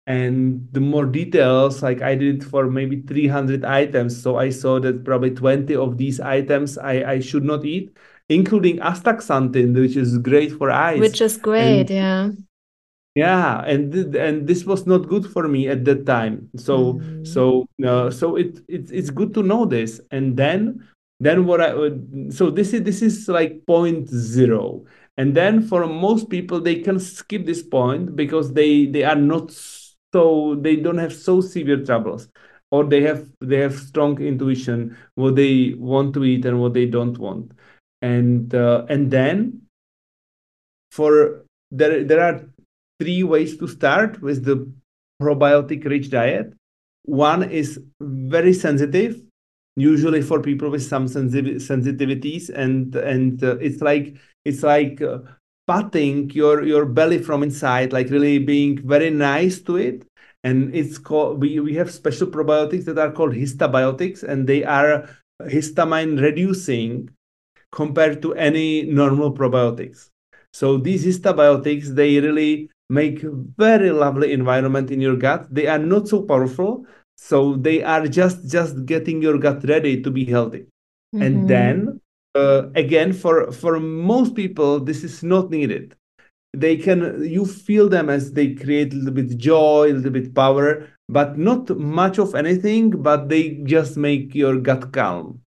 And the more details, like I did for maybe 300 items. So I saw that probably 20 of these items I, I should not eat, including astaxanthin, which is great for eyes. Which is great, and, yeah. Yeah, and th- and this was not good for me at that time. So mm. so uh, so it, it it's good to know this. And then then what I would so this is this is like point zero and then for most people they can skip this point because they they are not so they don't have so severe troubles or they have they have strong intuition what they want to eat and what they don't want and uh, and then for there there are three ways to start with the probiotic rich diet. One is very sensitive, usually for people with some sensitiv- sensitivities, and and uh, it's like it's like uh, patting your your belly from inside, like really being very nice to it. And it's called we we have special probiotics that are called histabiotics, and they are histamine reducing compared to any normal probiotics. So these histabiotics, they really make very lovely environment in your gut. They are not so powerful, so they are just just getting your gut ready to be healthy. Mm-hmm. And then uh, again, for for most people, this is not needed. They can you feel them as they create a little bit joy, a little bit power, but not much of anything. But they just make your gut calm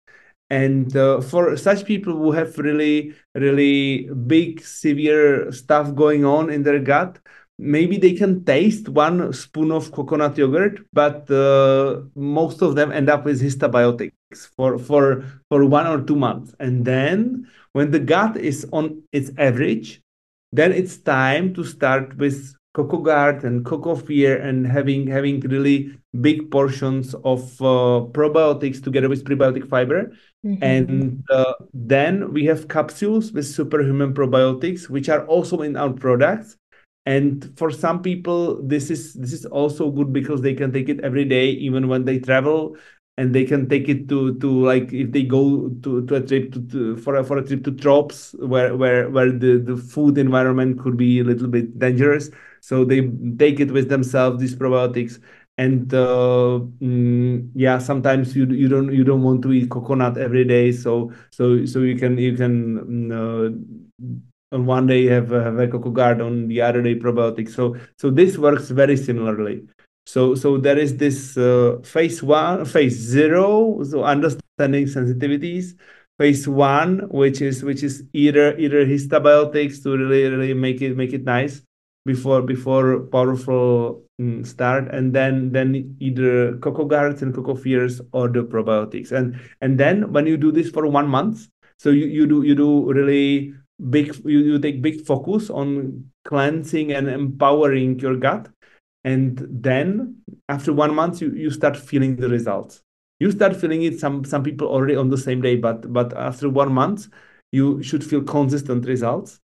and uh, for such people who have really really big severe stuff going on in their gut maybe they can taste one spoon of coconut yogurt but uh, most of them end up with histabiotics for for for one or two months and then when the gut is on its average then it's time to start with CocoGuard and CocoFear and having having really big portions of uh, probiotics together with prebiotic fiber. Mm-hmm. And uh, then we have capsules with superhuman probiotics, which are also in our products. And for some people, this is this is also good because they can take it every day, even when they travel, and they can take it to to like if they go to, to a trip to, to for a for a trip to Trops, where where where the the food environment could be a little bit dangerous so they take it with themselves these probiotics and uh, mm, yeah sometimes you you don't you don't want to eat coconut every day. So so so you can you can mm, uh, on one day have have a CocoGuard on the other day probiotics so so this works very similarly. So so there is this uh, phase one phase zero so understanding sensitivities. Phase one which is which is either either histabiotics to really really make it make it nice before before powerful Mm, start and then then either CocoGuards and cocoa fears or the probiotics. And and then when you do this for one month so you, you do you do really big you, you take big focus on cleansing and empowering your gut. And then after one month you, you start feeling the results. You start feeling it. Some some people already on the same day but but after one month you should feel consistent results.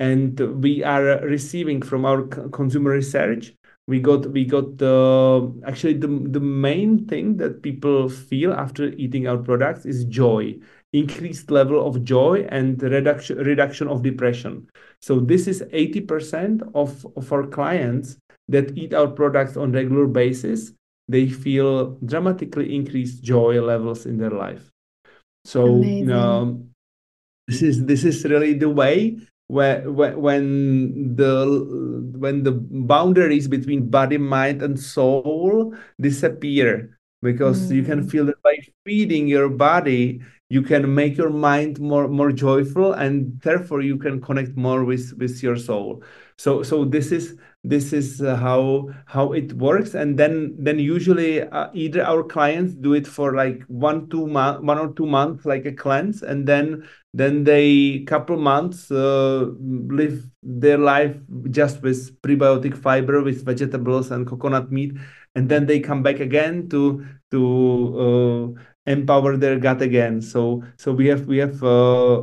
And we are receiving from our consumer research we got we got the actually the, the main thing that people feel after eating our products is joy increased level of joy and reduction reduction of depression. So this is 80% of, of our clients that eat our products on regular basis. They feel dramatically increased joy levels in their life. So um, this is this is really the way when when the when the boundaries between body mind and soul disappear because mm. you can mm. feel that by feeding your body you can make your mind more more joyful and therefore you can connect more with with your soul so so this is this is uh, how how it works. And then then usually uh, either our clients do it for like one two month one or two months like a cleanse. And then then they couple months uh, live their life just with prebiotic fiber with vegetables and coconut meat. And then they come back again to to uh, empower their gut again. So so we have we have uh,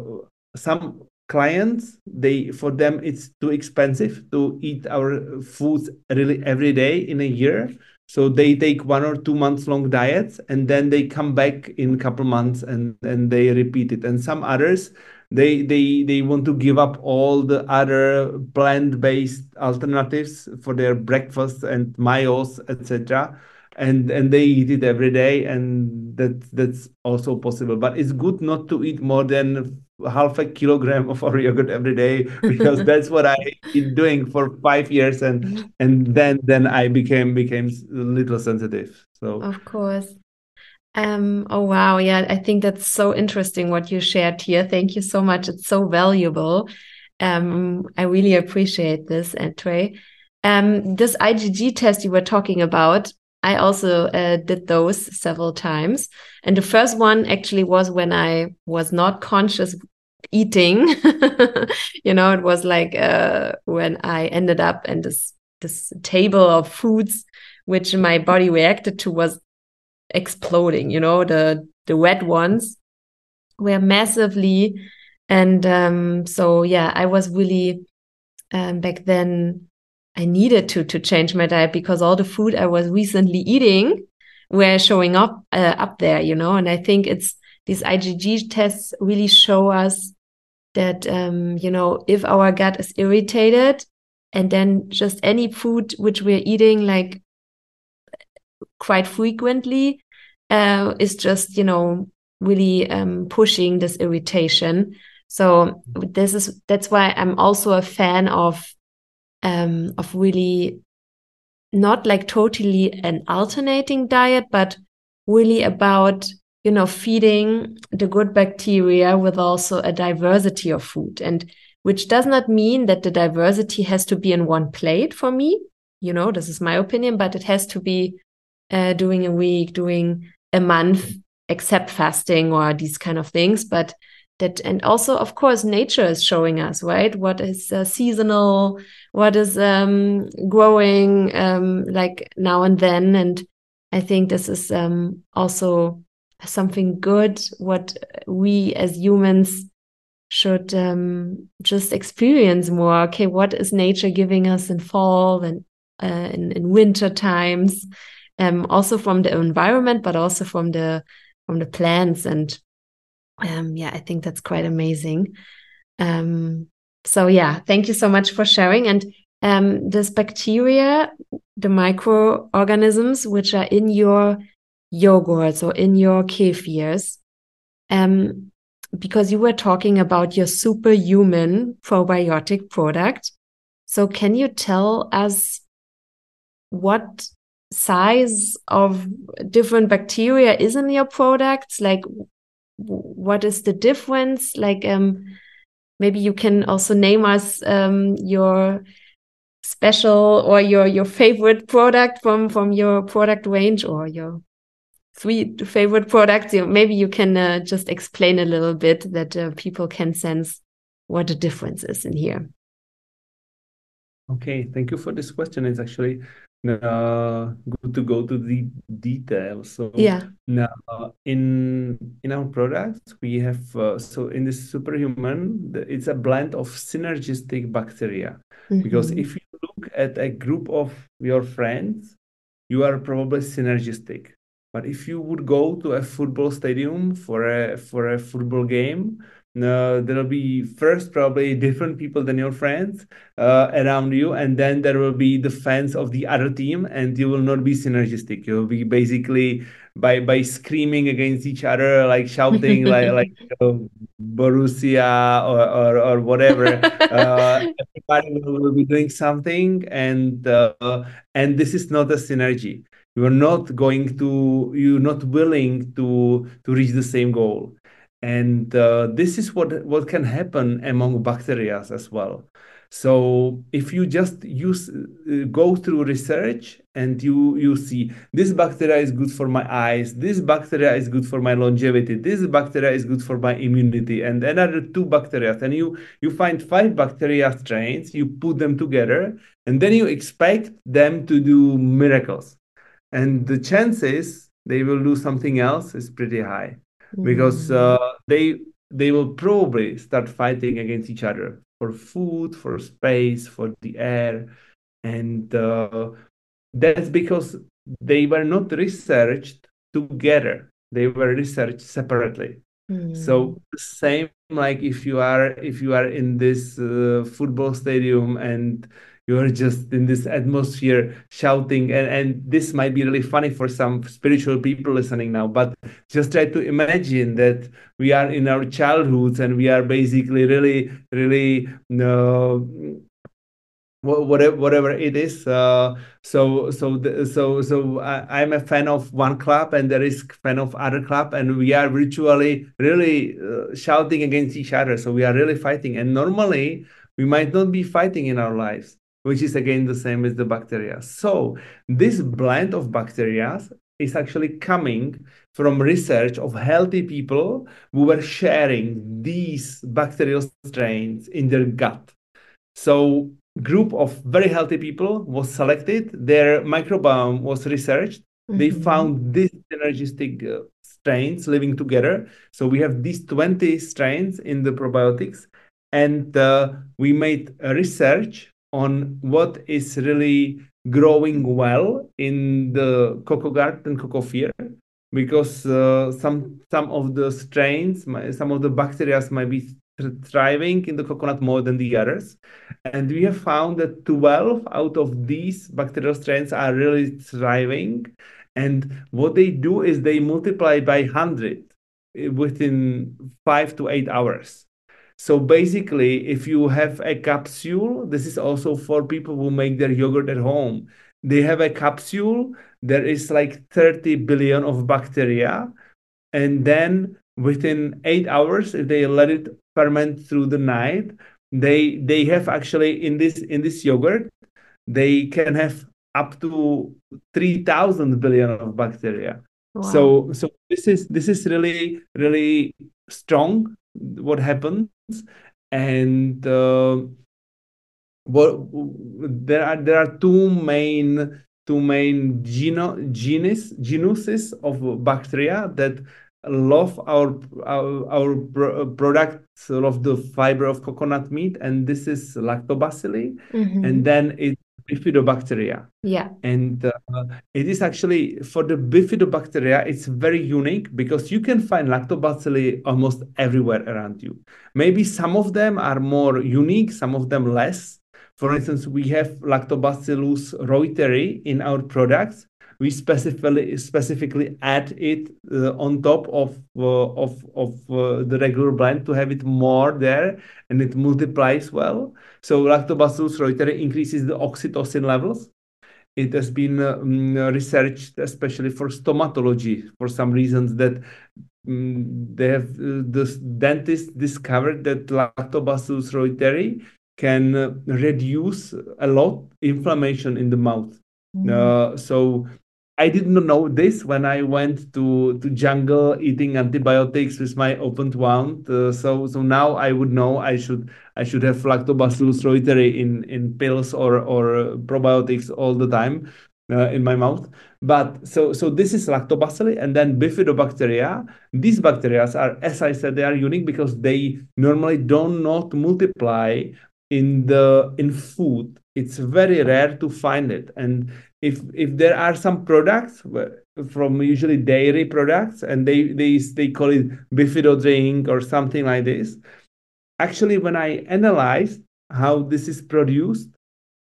some clients they for them it's too expensive to eat our foods really every day in a year. So they take one or two months long diets and then they come back in a couple months and and they repeat it. And some others they they they want to give up all the other plant based alternatives for their breakfast and meals etc and and they eat it every day and that that's also possible. But it's good not to eat more than half a kilogram of our yogurt every day because *laughs* that's what I been doing for five years and mm-hmm. and then then I became became a little sensitive. So of course. Um, oh wow, yeah, I think that's so interesting what you shared here. Thank you so much. It's so valuable. Um, I really appreciate this, Atrey. Um, this IgG test you were talking about, I also uh, did those several times. And the first one actually was when I was not conscious eating. *laughs* you know, it was like uh, when I ended up in this this table of foods which my body reacted to was exploding. You know, the the wet ones were massively, and um, so yeah, I was really um, back then. I needed to to change my diet because all the food I was recently eating were showing up uh, up there, you know. And I think it's these IgG tests really show us that um, you know if our gut is irritated, and then just any food which we're eating like quite frequently uh, is just you know really um, pushing this irritation. So this is that's why I'm also a fan of um, of really not like totally an alternating diet, but really about you know feeding the good bacteria with also a diversity of food. And which does not mean that the diversity has to be in one plate for me. You know this is my opinion but it has to be uh, doing a week doing a month except fasting or these kind of things. But that and also of course nature is showing us right? What is uh, seasonal what is um, growing um, like now and then. And i think this is um, also something good what we as humans should um, just experience more okay what is nature giving us in fall and uh, in, in winter times um, also from the environment but also from the from the plants and um, yeah, I think that's quite amazing. Um, so yeah, thank you so much for sharing. And um, this bacteria, the microorganisms which are in your yogurts or in your kefirs, um, because you were talking about your superhuman probiotic product. So can you tell us what size of different bacteria is in your products? Like what is the difference? Like, um, maybe you can also name us um, your special or your your favorite product from from your product range or your three favorite products. Maybe you can uh, just explain a little bit that uh, people can sense what the difference is in here. Okay, thank you for this question. It's actually uh, good to go to the details. So yeah, now in in our products we have uh, so in this superhuman it's a blend of synergistic bacteria mm-hmm. because if you look at a group of your friends, you are probably synergistic. But if you would go to a football stadium for a for a football game, no, there'll be first probably *laughs* different people than your friends uh, around you, and then there will be the fans of the other team, and you will not be synergistic. You'll be basically by by screaming against each other, like *laughs* shouting, like like Borussia or or, or whatever. uh, *laughs* everybody will, will, be doing something, and uh, and this is not a synergy. You are not going to. You're not willing to to reach the same goal. And uh, this is what what can happen among bacteria as well. So if you just use uh, go through research and you you see this bacteria is good for my eyes this bacteria is good for my longevity this bacteria is good for my immunity and another two bacteria. And you you find five bacteria strains you put them together and then you expect them to do miracles and the chances they will do something else is pretty high because mm. uh, they they will probably start fighting against each other for food, for space, for the air, and uh, that's because they were not researched together. They were researched separately. Mm. So same like if you are if you are in this uh, football stadium and you're just in this atmosphere shouting and, and this might be really funny for some spiritual people listening now but just try to imagine that we are in our childhoods and we are basically really really uh, whatever whatever it is uh, so so the, so so I, am a fan of one club and there is fan of other club and we are virtually really uh, shouting against each other so we are really fighting and normally we might not be fighting in our lives which is again the same as the bacteria. So this blend of bacteria is actually coming from research of healthy people who were sharing these bacterial strains in their gut. So group of very healthy people was selected, their microbiome was researched. Mm-hmm. They found these synergistic uh, strains living together. So we have these 20 strains in the probiotics and uh, we made a research on what is really growing well in the cocoa garden cocoa fear because uh, some some of the strains some of the bacteria might be thriving in the coconut more than the others. And we have found that 12 out of these bacterial strains are really thriving. And what they do is they multiply by 100 within 5 to 8 hours so basically, if you have a capsule, this is also for people who make their yogurt at home. They have a capsule, there is like 30 billion of bacteria. And then within eight hours, if they let it ferment through the night, they they have actually in this in this yogurt, they can have up to 3000 billion of bacteria. Wow. So so this is this is really really strong what happens and uh, what there are there are two main two main geno, genus genuses of bacteria that love our our, our products of the fiber of coconut meat and this is lactobacilli mm-hmm. and then it bifidobacteria. Yeah. And uh, it is actually for the bifidobacteria, it's very unique because you can find lactobacilli almost everywhere around you. Maybe some of them are more unique, some of them less. For instance, we have Lactobacillus reuteri in our products. We specifically specifically add it uh, on top of uh, of of uh, the regular blend to have it more there, and it multiplies well. So Lactobacillus reuteri increases the oxytocin levels. It has been um, researched especially for stomatology for some reasons that um, they have uh, the dentist discovered that Lactobacillus reuteri can uh, reduce a lot inflammation in the mouth. Mm. Uh, so I didn't know this when I went to to jungle eating antibiotics with my open wound. Uh, so so now I would know I should I should have lactobacillus reuteri in in pills or or probiotics all the time uh, in my mouth. But so so this is lactobacilli and then bifidobacteria. These bacteria are, as I said, they are unique because they normally do not multiply in the in food. It's very rare to find it, and if if there are some products from usually dairy products and they they they call it bifido drink or something like this actually when i analyzed how this is produced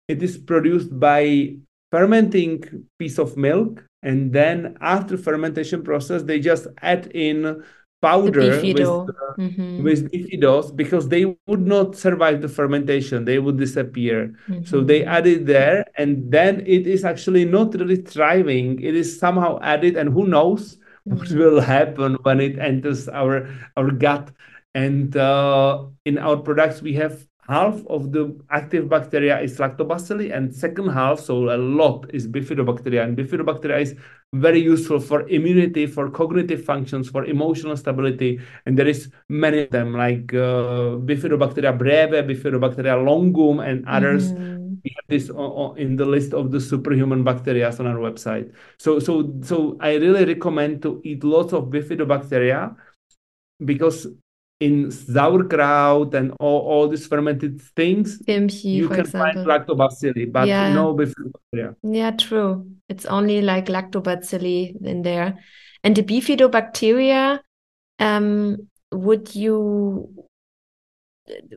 it is produced by fermenting piece of milk and then after fermentation process they just add in powder with, mm-hmm. with bifidos because they would not survive the fermentation they would disappear mm-hmm. so they add it there and then it is actually not really thriving it is somehow added and who knows mm-hmm. *laughs* what will happen when it enters our our gut and uh, in our products we have half of the active bacteria is lactobacilli and second half so a lot is bifidobacteria. And bifidobacteria is very useful for immunity for cognitive functions for emotional stability and there is many of them like uh, bifidobacteria breve bifidobacteria longum and others. Mm-hmm. we have this in the list of the superhuman bacteria on our website. So so so i really recommend to eat lots of bifidobacteria because in sauerkraut and all, all these fermented things, Kimchi, you can example. find lactobacilli, but yeah. no bifidobacteria. Yeah, true. It's only like lactobacilli in there. And the bifidobacteria, um, would you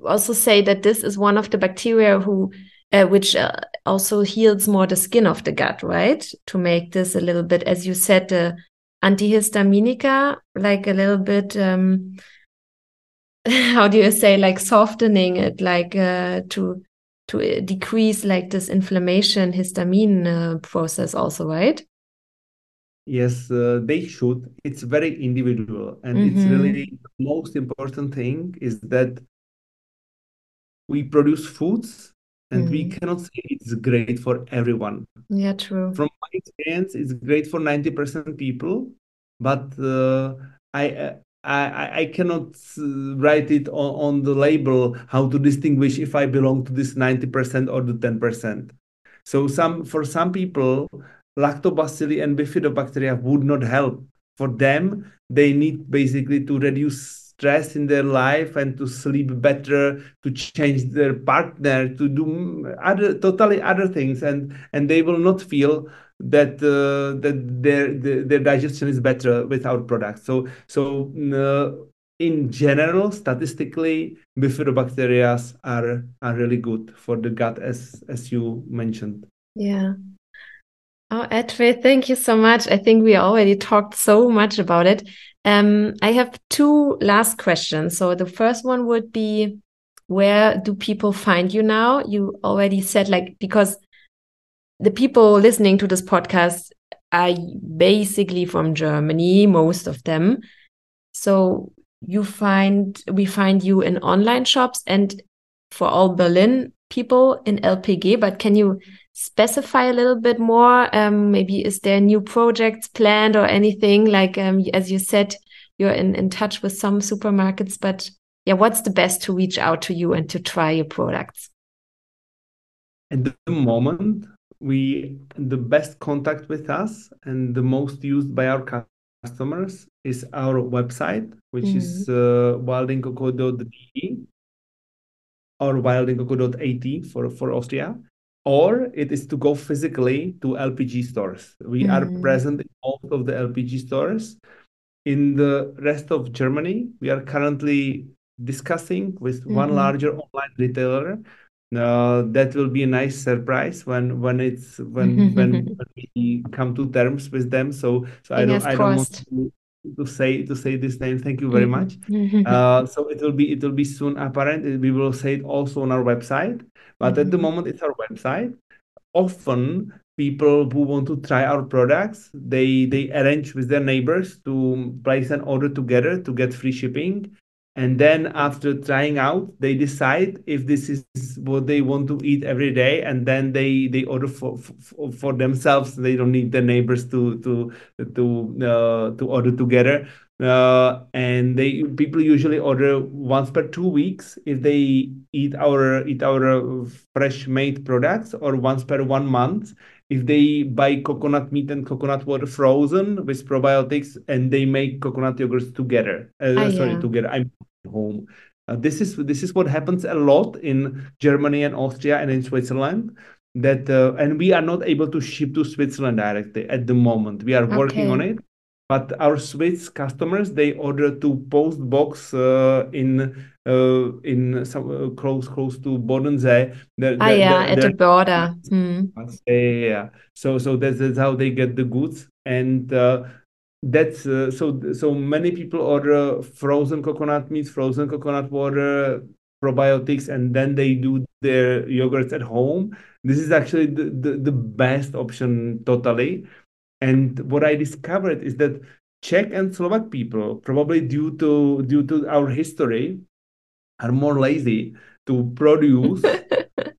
also say that this is one of the bacteria who uh, which uh, also heals more the skin of the gut, right? To make this a little bit, as you said, the antihistaminica, like a little bit um, *laughs* how do you say like softening it like uh, to to uh, decrease like this inflammation histamine uh, process also right yes uh, they should it's very individual and mm -hmm. it's really mm-hmm. the most important thing is that we produce foods and mm we mm-hmm. cannot say it's great for everyone Yeah, true. From my experience, it's great for 90% people, but uh, I, uh, I, I cannot uh, write it on, on the label how to distinguish if I belong to this 90% or the 10%. So some for some people, lactobacilli and bifidobacteria would not help. For them, they need basically to reduce stress in their life and to sleep better to change their partner to do other totally other things and and they will not feel that uh, that their, their, their digestion is better with our product so so uh, in general statistically bifidobacteria are are really good for the gut as as you mentioned yeah Oh, Edwin, thank you so much. I think we already talked so much about it. Um, I have two last questions. So the first one would be, where do people find you now? You already said like because the people listening to this podcast are basically from Germany, most of them. So you find we find you in online shops and for all Berlin people in LPG, but can you specify a little bit more? Um, maybe is there new projects planned or anything? Like um, as you said, you're in, in touch with some supermarkets, but yeah, what's the best to reach out to you and to try your products? At the moment, we the best contact with us and the most used by our customers is our website, which mm is uh, wildandcoco.de or wildandcoco.at for, for Austria or it is to go physically to LPG stores. We mm. are present in all of the LPG stores. In the rest of Germany, we are currently discussing with mm-hmm. one larger online retailer. Uh, that will be a nice surprise when when it's when when, when *laughs* we come to terms with them. So so I don't I don't want to, to say to say this name. Thank you very much. *laughs* Uh, so it will be it will be soon apparent. We will say it also on our website. But mm-hmm. at the mm-hmm. moment, it's our website. Often, people who want to try our products, they they arrange with their neighbors to place an order together to get free shipping. And then after trying out, they decide if this is what they want to eat every day, and then they they order for for, for themselves. They don't need their neighbors to to to uh, to order together uh, and they people usually order once per two weeks if they eat our eat our fresh made products or once per one month if they buy coconut meat and coconut water frozen with probiotics and they make coconut yogurts together uh, oh, sorry yeah. together i'm home uh, this is this is what happens a lot in germany and austria and in switzerland that uh, and we are not able to ship to switzerland directly at the moment we are working okay. on it but our Swiss customers they order to post box uh, in uh, in some uh, close close to Bodensee. Ah, yeah, at the border. Yeah, yeah, So so that's, that's how they get the goods, and uh, that's uh, so so many people order frozen coconut meat, frozen coconut water, probiotics, and then they do their yogurts at home. This is actually the, the, the best option totally and what I discovered is that Czech and Slovak people, probably due to due to our history, are more lazy to produce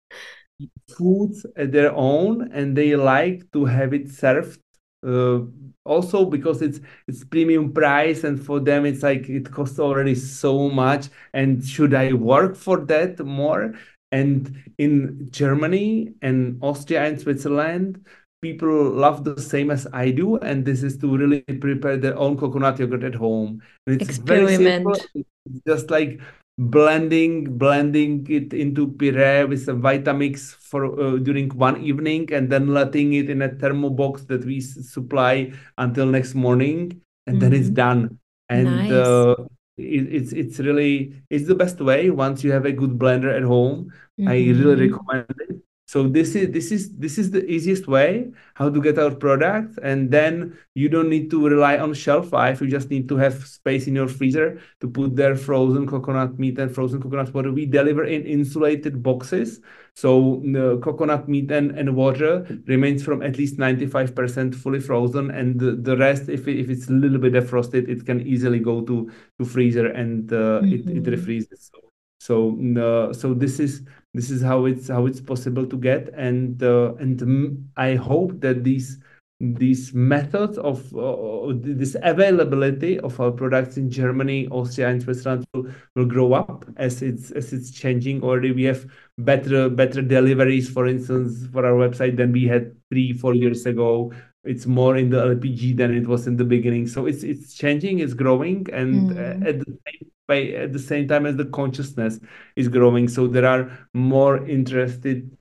*laughs* foods at their own, and they like to have it served. Uh, also because it's it's premium price and for them it's like it costs already so much and should i work for that more and in germany and austria and switzerland people love the same as I do, and this is to really prepare their own coconut yogurt at home. And it's Experiment. very simple. It's just like blending blending it into puree with some Vitamix for uh, during one evening, and then letting it in a thermo box that we supply until next morning, and mm-hmm. then it's mm-hmm. done. And nice. uh, it, it's it's really it's the best way once you have a good blender at home. Mm-hmm. I really mm-hmm. recommend it so this is this is this is the easiest way how to get our product. And then you don't need to rely on shelf life. You just need to have space in your freezer to put their frozen coconut meat and frozen coconut water. We deliver in insulated boxes. So the coconut meat and, and water remains from at least 95% fully frozen. And the, the rest if, it, if it's a little bit defrosted it can easily go to to freezer and uh, mm-hmm. it, it mm-hmm. refreezes. So So uh, so this is this is how it's how it's possible to get, and uh, and I hope that these these methods of uh, this availability of our products in Germany, Austria, and Switzerland will, will grow up as it's as it's changing. Already, we have better better deliveries, for instance, for our website than we had three four years ago. It's more in the LPG than it was in the beginning. So it's it's changing, it's growing, and mm. at the same by at the same time as the consciousness is growing. So there are more interested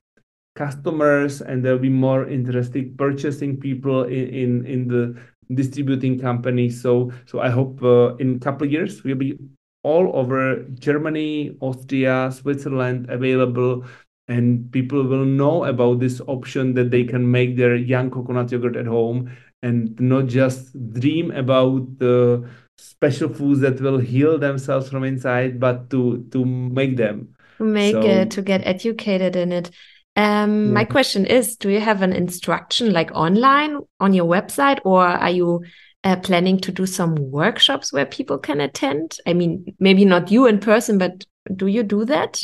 customers and there'll be more interested purchasing people in, in, in the distributing company. So so I hope uh, in a couple of years we'll be all over Germany, Austria, Switzerland available and people will know about this option that they can make their young coconut yogurt at home and not just dream about the special foods that will heal themselves from inside but to to make them make so, it to get educated in it um, yeah. My question is Do you have an instruction like online on your website, or are you uh, planning to do some workshops where people can attend? I mean, maybe not you in person, but do you do that?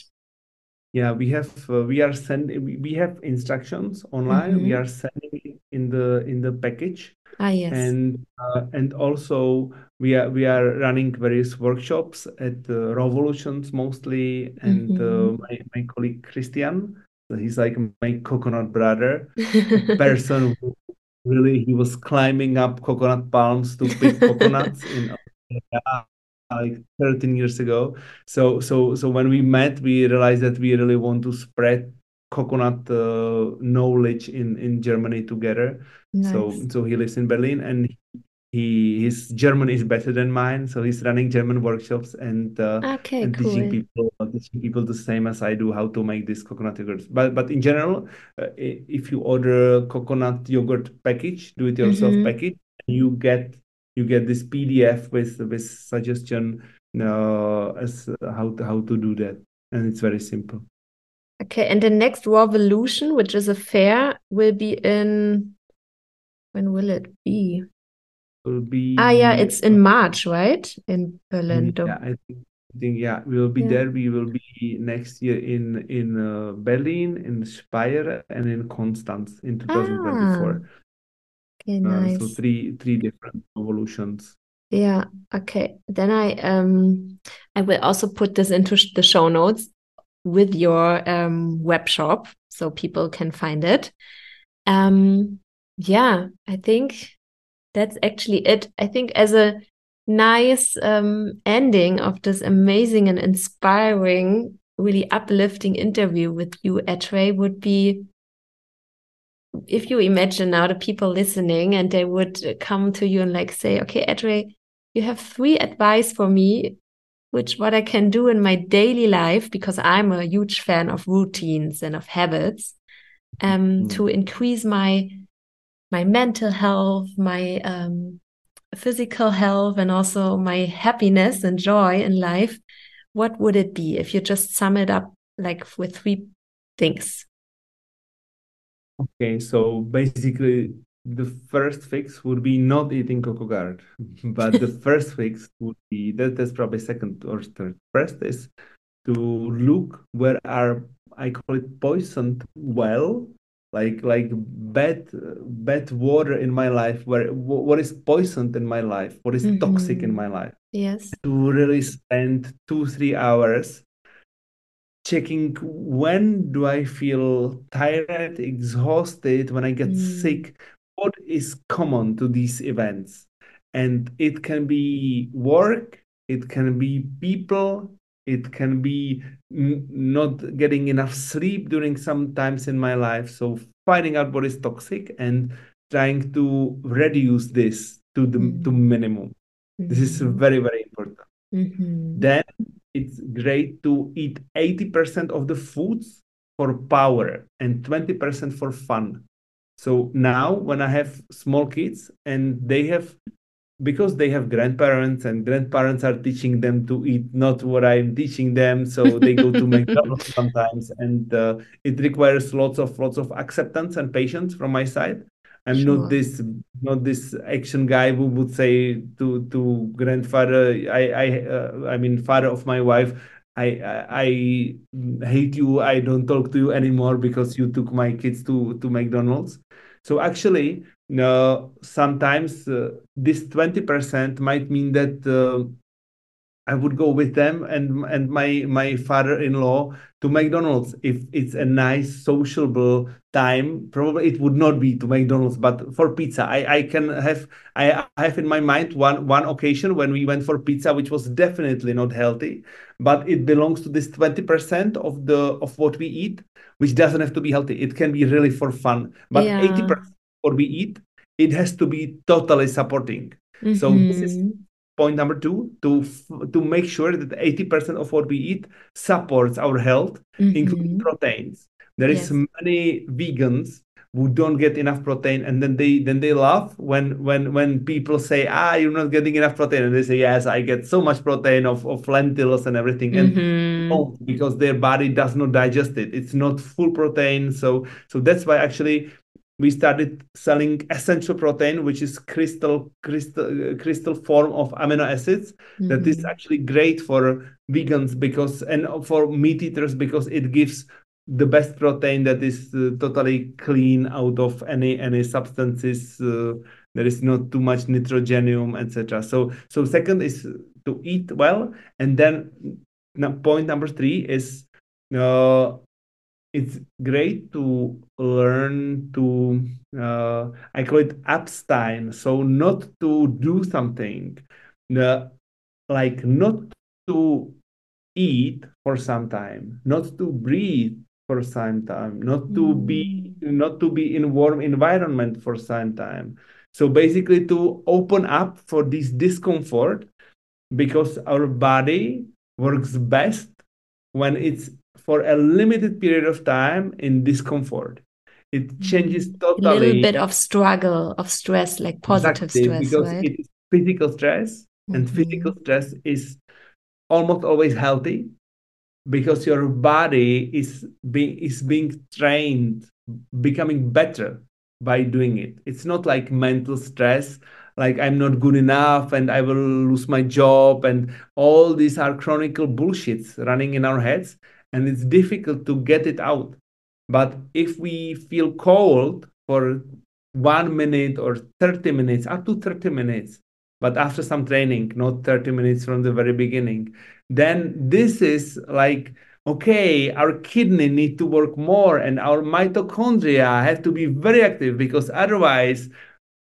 Yeah, we have uh, we are sending we have instructions online. Mm -hmm. We are sending in the in the package. Ah yes. And uh, and also we are we are running various workshops at uh, Revolutions mostly, and mm -hmm. my my colleague Christian he's like my coconut brother, *laughs* person who really he was climbing up coconut palms to pick coconuts *laughs* in uh, like 13 years ago. So so so when we met, we realized that we really want to spread coconut uh, knowledge in in Germany together. Nice. So so he lives in Berlin and he his German is better than mine, so he's running German workshops and uh, okay, and cool. teaching people teaching people the same as I do how to make this coconut yogurt. But but in general, uh, if you order coconut yogurt package, do it yourself mm-hmm. package, you get you get this PDF with with suggestion uh, as how to, how to do that, and it's very simple. Okay, and the next Revolution, which is a fair, will be in when will it be? Will be ah yeah it's in march right? In berlin. Yeah i think, I think yeah we will be yeah. there. We will be next year in in uh, berlin in speyer and in constance in 2024 ah. okay nice uh, so three three different evolutions. Yeah okay. Then i um i will also put this into the show notes with your um web shop so people can find it. Um yeah i think that's actually it. I think as a nice um, ending of this amazing and inspiring, really uplifting interview with you, Atrey, would be if you imagine now the people listening and they would come to you and like say, okay, Atrey, you have three advice for me, which what I can do in my daily life, because I'm a huge fan of routines and of habits, um, mm. to increase my my mental health, my um, physical health, and also my happiness and joy in life, what would it be if you just sum it up like with three things? Okay, so basically, the first fix would be not eating CocoGuard, *laughs* but the *laughs* first fix would be that that's probably second or third. First is to look where are I call it poisoned well like like bad bad water in my life where what is poisoned in my life what is mm-hmm. toxic in my life yes to really spend two three hours checking when do i feel tired exhausted when i get mm. sick what is common to these events and it can be work it can be people it can be not getting enough sleep during some times in my life so finding out what is toxic and trying to reduce this to the mm-hmm. to minimum mm-hmm. this is mm-hmm. very very important mm-hmm. then it's great to eat 80% of the foods for power and 20% for fun so now when i have small kids and they have because they have grandparents and grandparents are teaching them to eat not what I'm teaching them, so they go to *laughs* McDonald's sometimes, and uh, it requires lots of lots of acceptance and patience from my side. I'm sure. not this not this action guy who would say to to grandfather, I I uh, I mean father of my wife, I, I I hate you. I don't talk to you anymore because you took my kids to to McDonald's. So actually, no, sometimes uh, this 20% might mean that uh, I would go with them and and my my father-in-law to McDonald's if it's a nice sociable time. Probably it would not be to McDonald's, but for pizza, I I can have I, I have in my mind one one occasion when we went for pizza, which was definitely not healthy, but it belongs to this twenty percent of the of what we eat, which doesn't have to be healthy. It can be really for fun, but eighty yeah. percent what we eat, it has to be totally supporting. Mm-hmm. So this is mm-hmm point number two to to make sure that 80% of what we eat supports our health mm-hmm. including proteins there is yes. many vegans who don't get enough protein and then they then they laugh when when when people say ah you're not getting enough protein and they say yes i get so much protein of, of lentils and everything and mm-hmm. because their body does not digest it it's not full protein so so that's why actually we started selling essential protein, which is crystal crystal crystal form of amino acids mm-hmm. that is mm-hmm. actually great for vegans because and for meat eaters because it gives the best protein that is uh, totally clean out of any any substances. Uh, there is not too much nitrogenium, etc. So so second is to eat well, and then point number three is uh, it's great to learn to uh, i call it abstain so not to do something uh, like not to eat for some time not to breathe for some time not to mm. be not to be in warm environment for some time so basically to open up for this discomfort because our body works best when it's for a limited period of time in discomfort. It changes totally. A little bit of struggle, of stress, like positive exactly, stress, because right? it is physical stress, mm-hmm. and physical stress is almost always healthy because your body is being is being trained, becoming better by doing it. It's not like mental stress like I'm not good enough and I will lose my job and all these are chronicle bullshits running in our heads and it's difficult to get it out. But if we feel cold for one minute or 30 minutes, up to 30 minutes, but after some training, not 30 minutes from the very beginning, then this is like, okay, our kidney need to work more and our mitochondria have to be very active because otherwise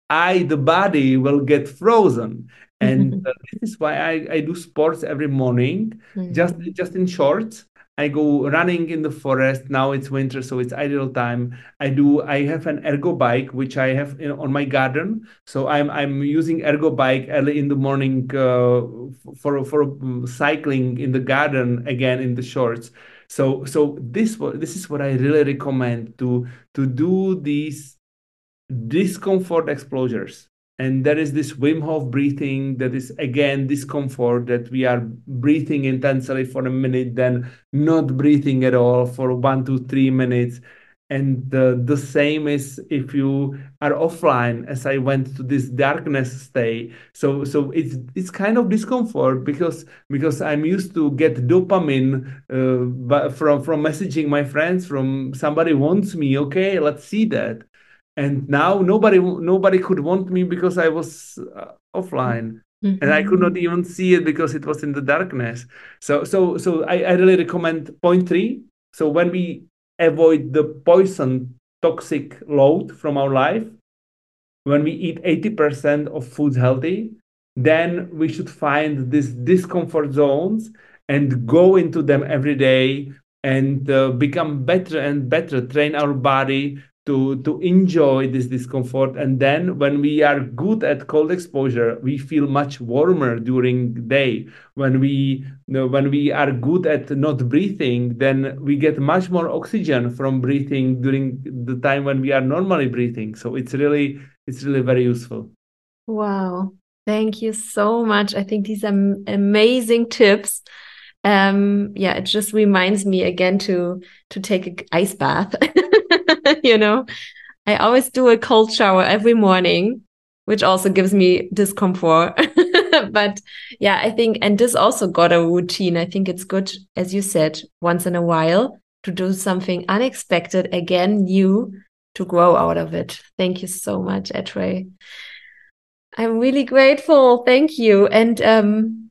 I, the body, will get frozen. And *laughs* uh, this is why I, I do sports every morning, mm-hmm. just just in shorts. I go running in the forest. Now it's winter, so it's ideal time. I do. I have an ergo bike, which I have in, on my garden. So I'm I'm using ergo bike early in the morning uh, for for um, cycling in the garden again in the shorts. So so this this is what I really recommend to to do these discomfort exposures and there is this Wim Hof breathing that is again discomfort that we are breathing intensely for a minute, then not breathing at all for one to three minutes. And the, the same is if you are offline, as I went to this darkness stay. So so it's it's kind of discomfort because because I'm used to get dopamine uh, from from messaging my friends, from somebody wants me. Okay, let's see that and now nobody nobody could want me because i was uh, offline. Mm-hmm. and i could not even see it because it was in the darkness. So so so i, I really recommend point three. So when we avoid the poison toxic load from our life when we eat 80% of foods healthy then we should find these discomfort zones and go into them every day and uh, become better and better train our body to to enjoy this discomfort. And then when we are good at cold exposure we feel much warmer during day. When we you know, when we are good at not breathing then we get much more oxygen from breathing during the time when we are normally breathing. So it's really it's really very useful. Wow. Thank you so much. I think these are amazing tips um yeah it just reminds me again to to take an ice bath *laughs* you know, I always do a cold shower every morning, which also gives me discomfort. *laughs* but yeah, I think, and this also got a routine. I think it's good, as you said, once in a while to do something unexpected, again, new to grow out of it. Thank you so much, Atrey. I'm really grateful. Thank you. And um,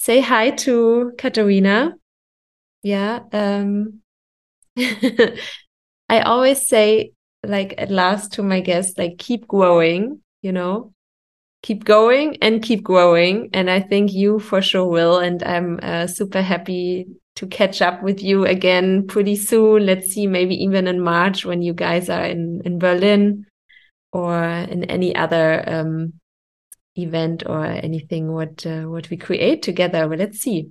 say hi to Katarina. Yeah. Um, *laughs* I always say, like, at last to my guests, like, keep growing, you know, keep going and keep growing. And I think you for sure will. And I'm uh, super happy to catch up with you again pretty soon. Let's see, maybe even in March when you guys are in, in Berlin or in any other um, event or anything what uh, what we create together. Well, let's see.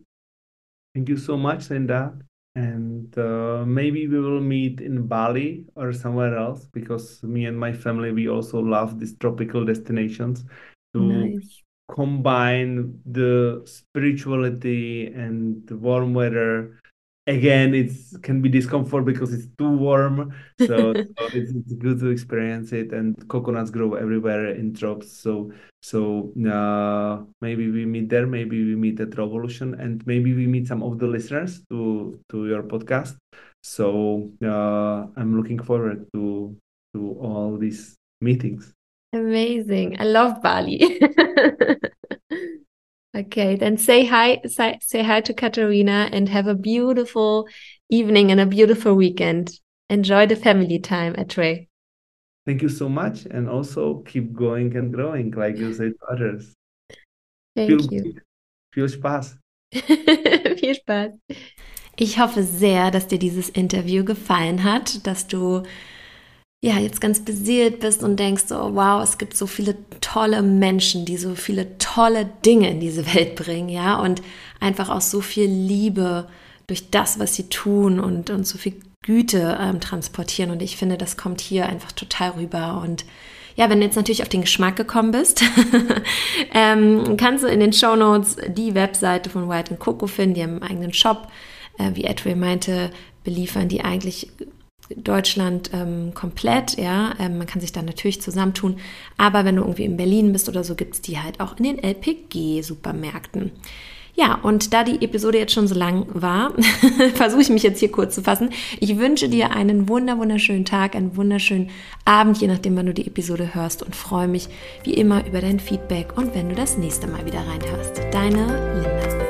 Thank you so much, Linda. And uh, maybe we will meet in Bali or somewhere else because me and my family we also love these tropical destinations to nice. combine the spirituality and the warm weather again it can be discomfort because it's too warm so, *laughs* so it's, it's, good to experience it and coconuts grow everywhere in drops so so uh, maybe we meet there maybe we meet at revolution and maybe we meet some of the listeners to to your podcast so uh, i'm looking forward to to all these meetings Amazing. I love Bali. *laughs* okay, then say hi, say, say hi to Katarina and have a beautiful evening and a beautiful weekend. Enjoy the family time Atrey. Thank you so much. And also keep going and growing, like you said to others. Thank viel, you. Viel Spaß. viel Spaß. Ich hoffe sehr, dass dir dieses Interview gefallen hat, dass du ja, jetzt ganz beseelt bist und denkst so, wow, es gibt so viele tolle Menschen, die so viele tolle Dinge in diese Welt bringen, ja, und einfach auch so viel Liebe durch das, was sie tun und, und so viel Güte ähm, transportieren. Und ich finde, das kommt hier einfach total rüber. Und ja, wenn du jetzt natürlich auf den Geschmack gekommen bist, *laughs* ähm, kannst du in den Show Notes die Webseite von White Coco finden, die haben einen eigenen Shop. Äh, wie Edwin meinte, beliefern die eigentlich Deutschland ähm, komplett, ja. Ähm, man kann sich da natürlich zusammentun. Aber wenn du irgendwie in Berlin bist oder so, gibt es die halt auch in den LPG-Supermärkten. Ja, und da die Episode jetzt schon so lang war, *laughs* versuche ich mich jetzt hier kurz zu fassen. Ich wünsche dir einen wunder wunderschönen Tag, einen wunderschönen Abend, je nachdem, wann du die Episode hörst und freue mich wie immer über dein Feedback und wenn du das nächste Mal wieder reinhörst. Deine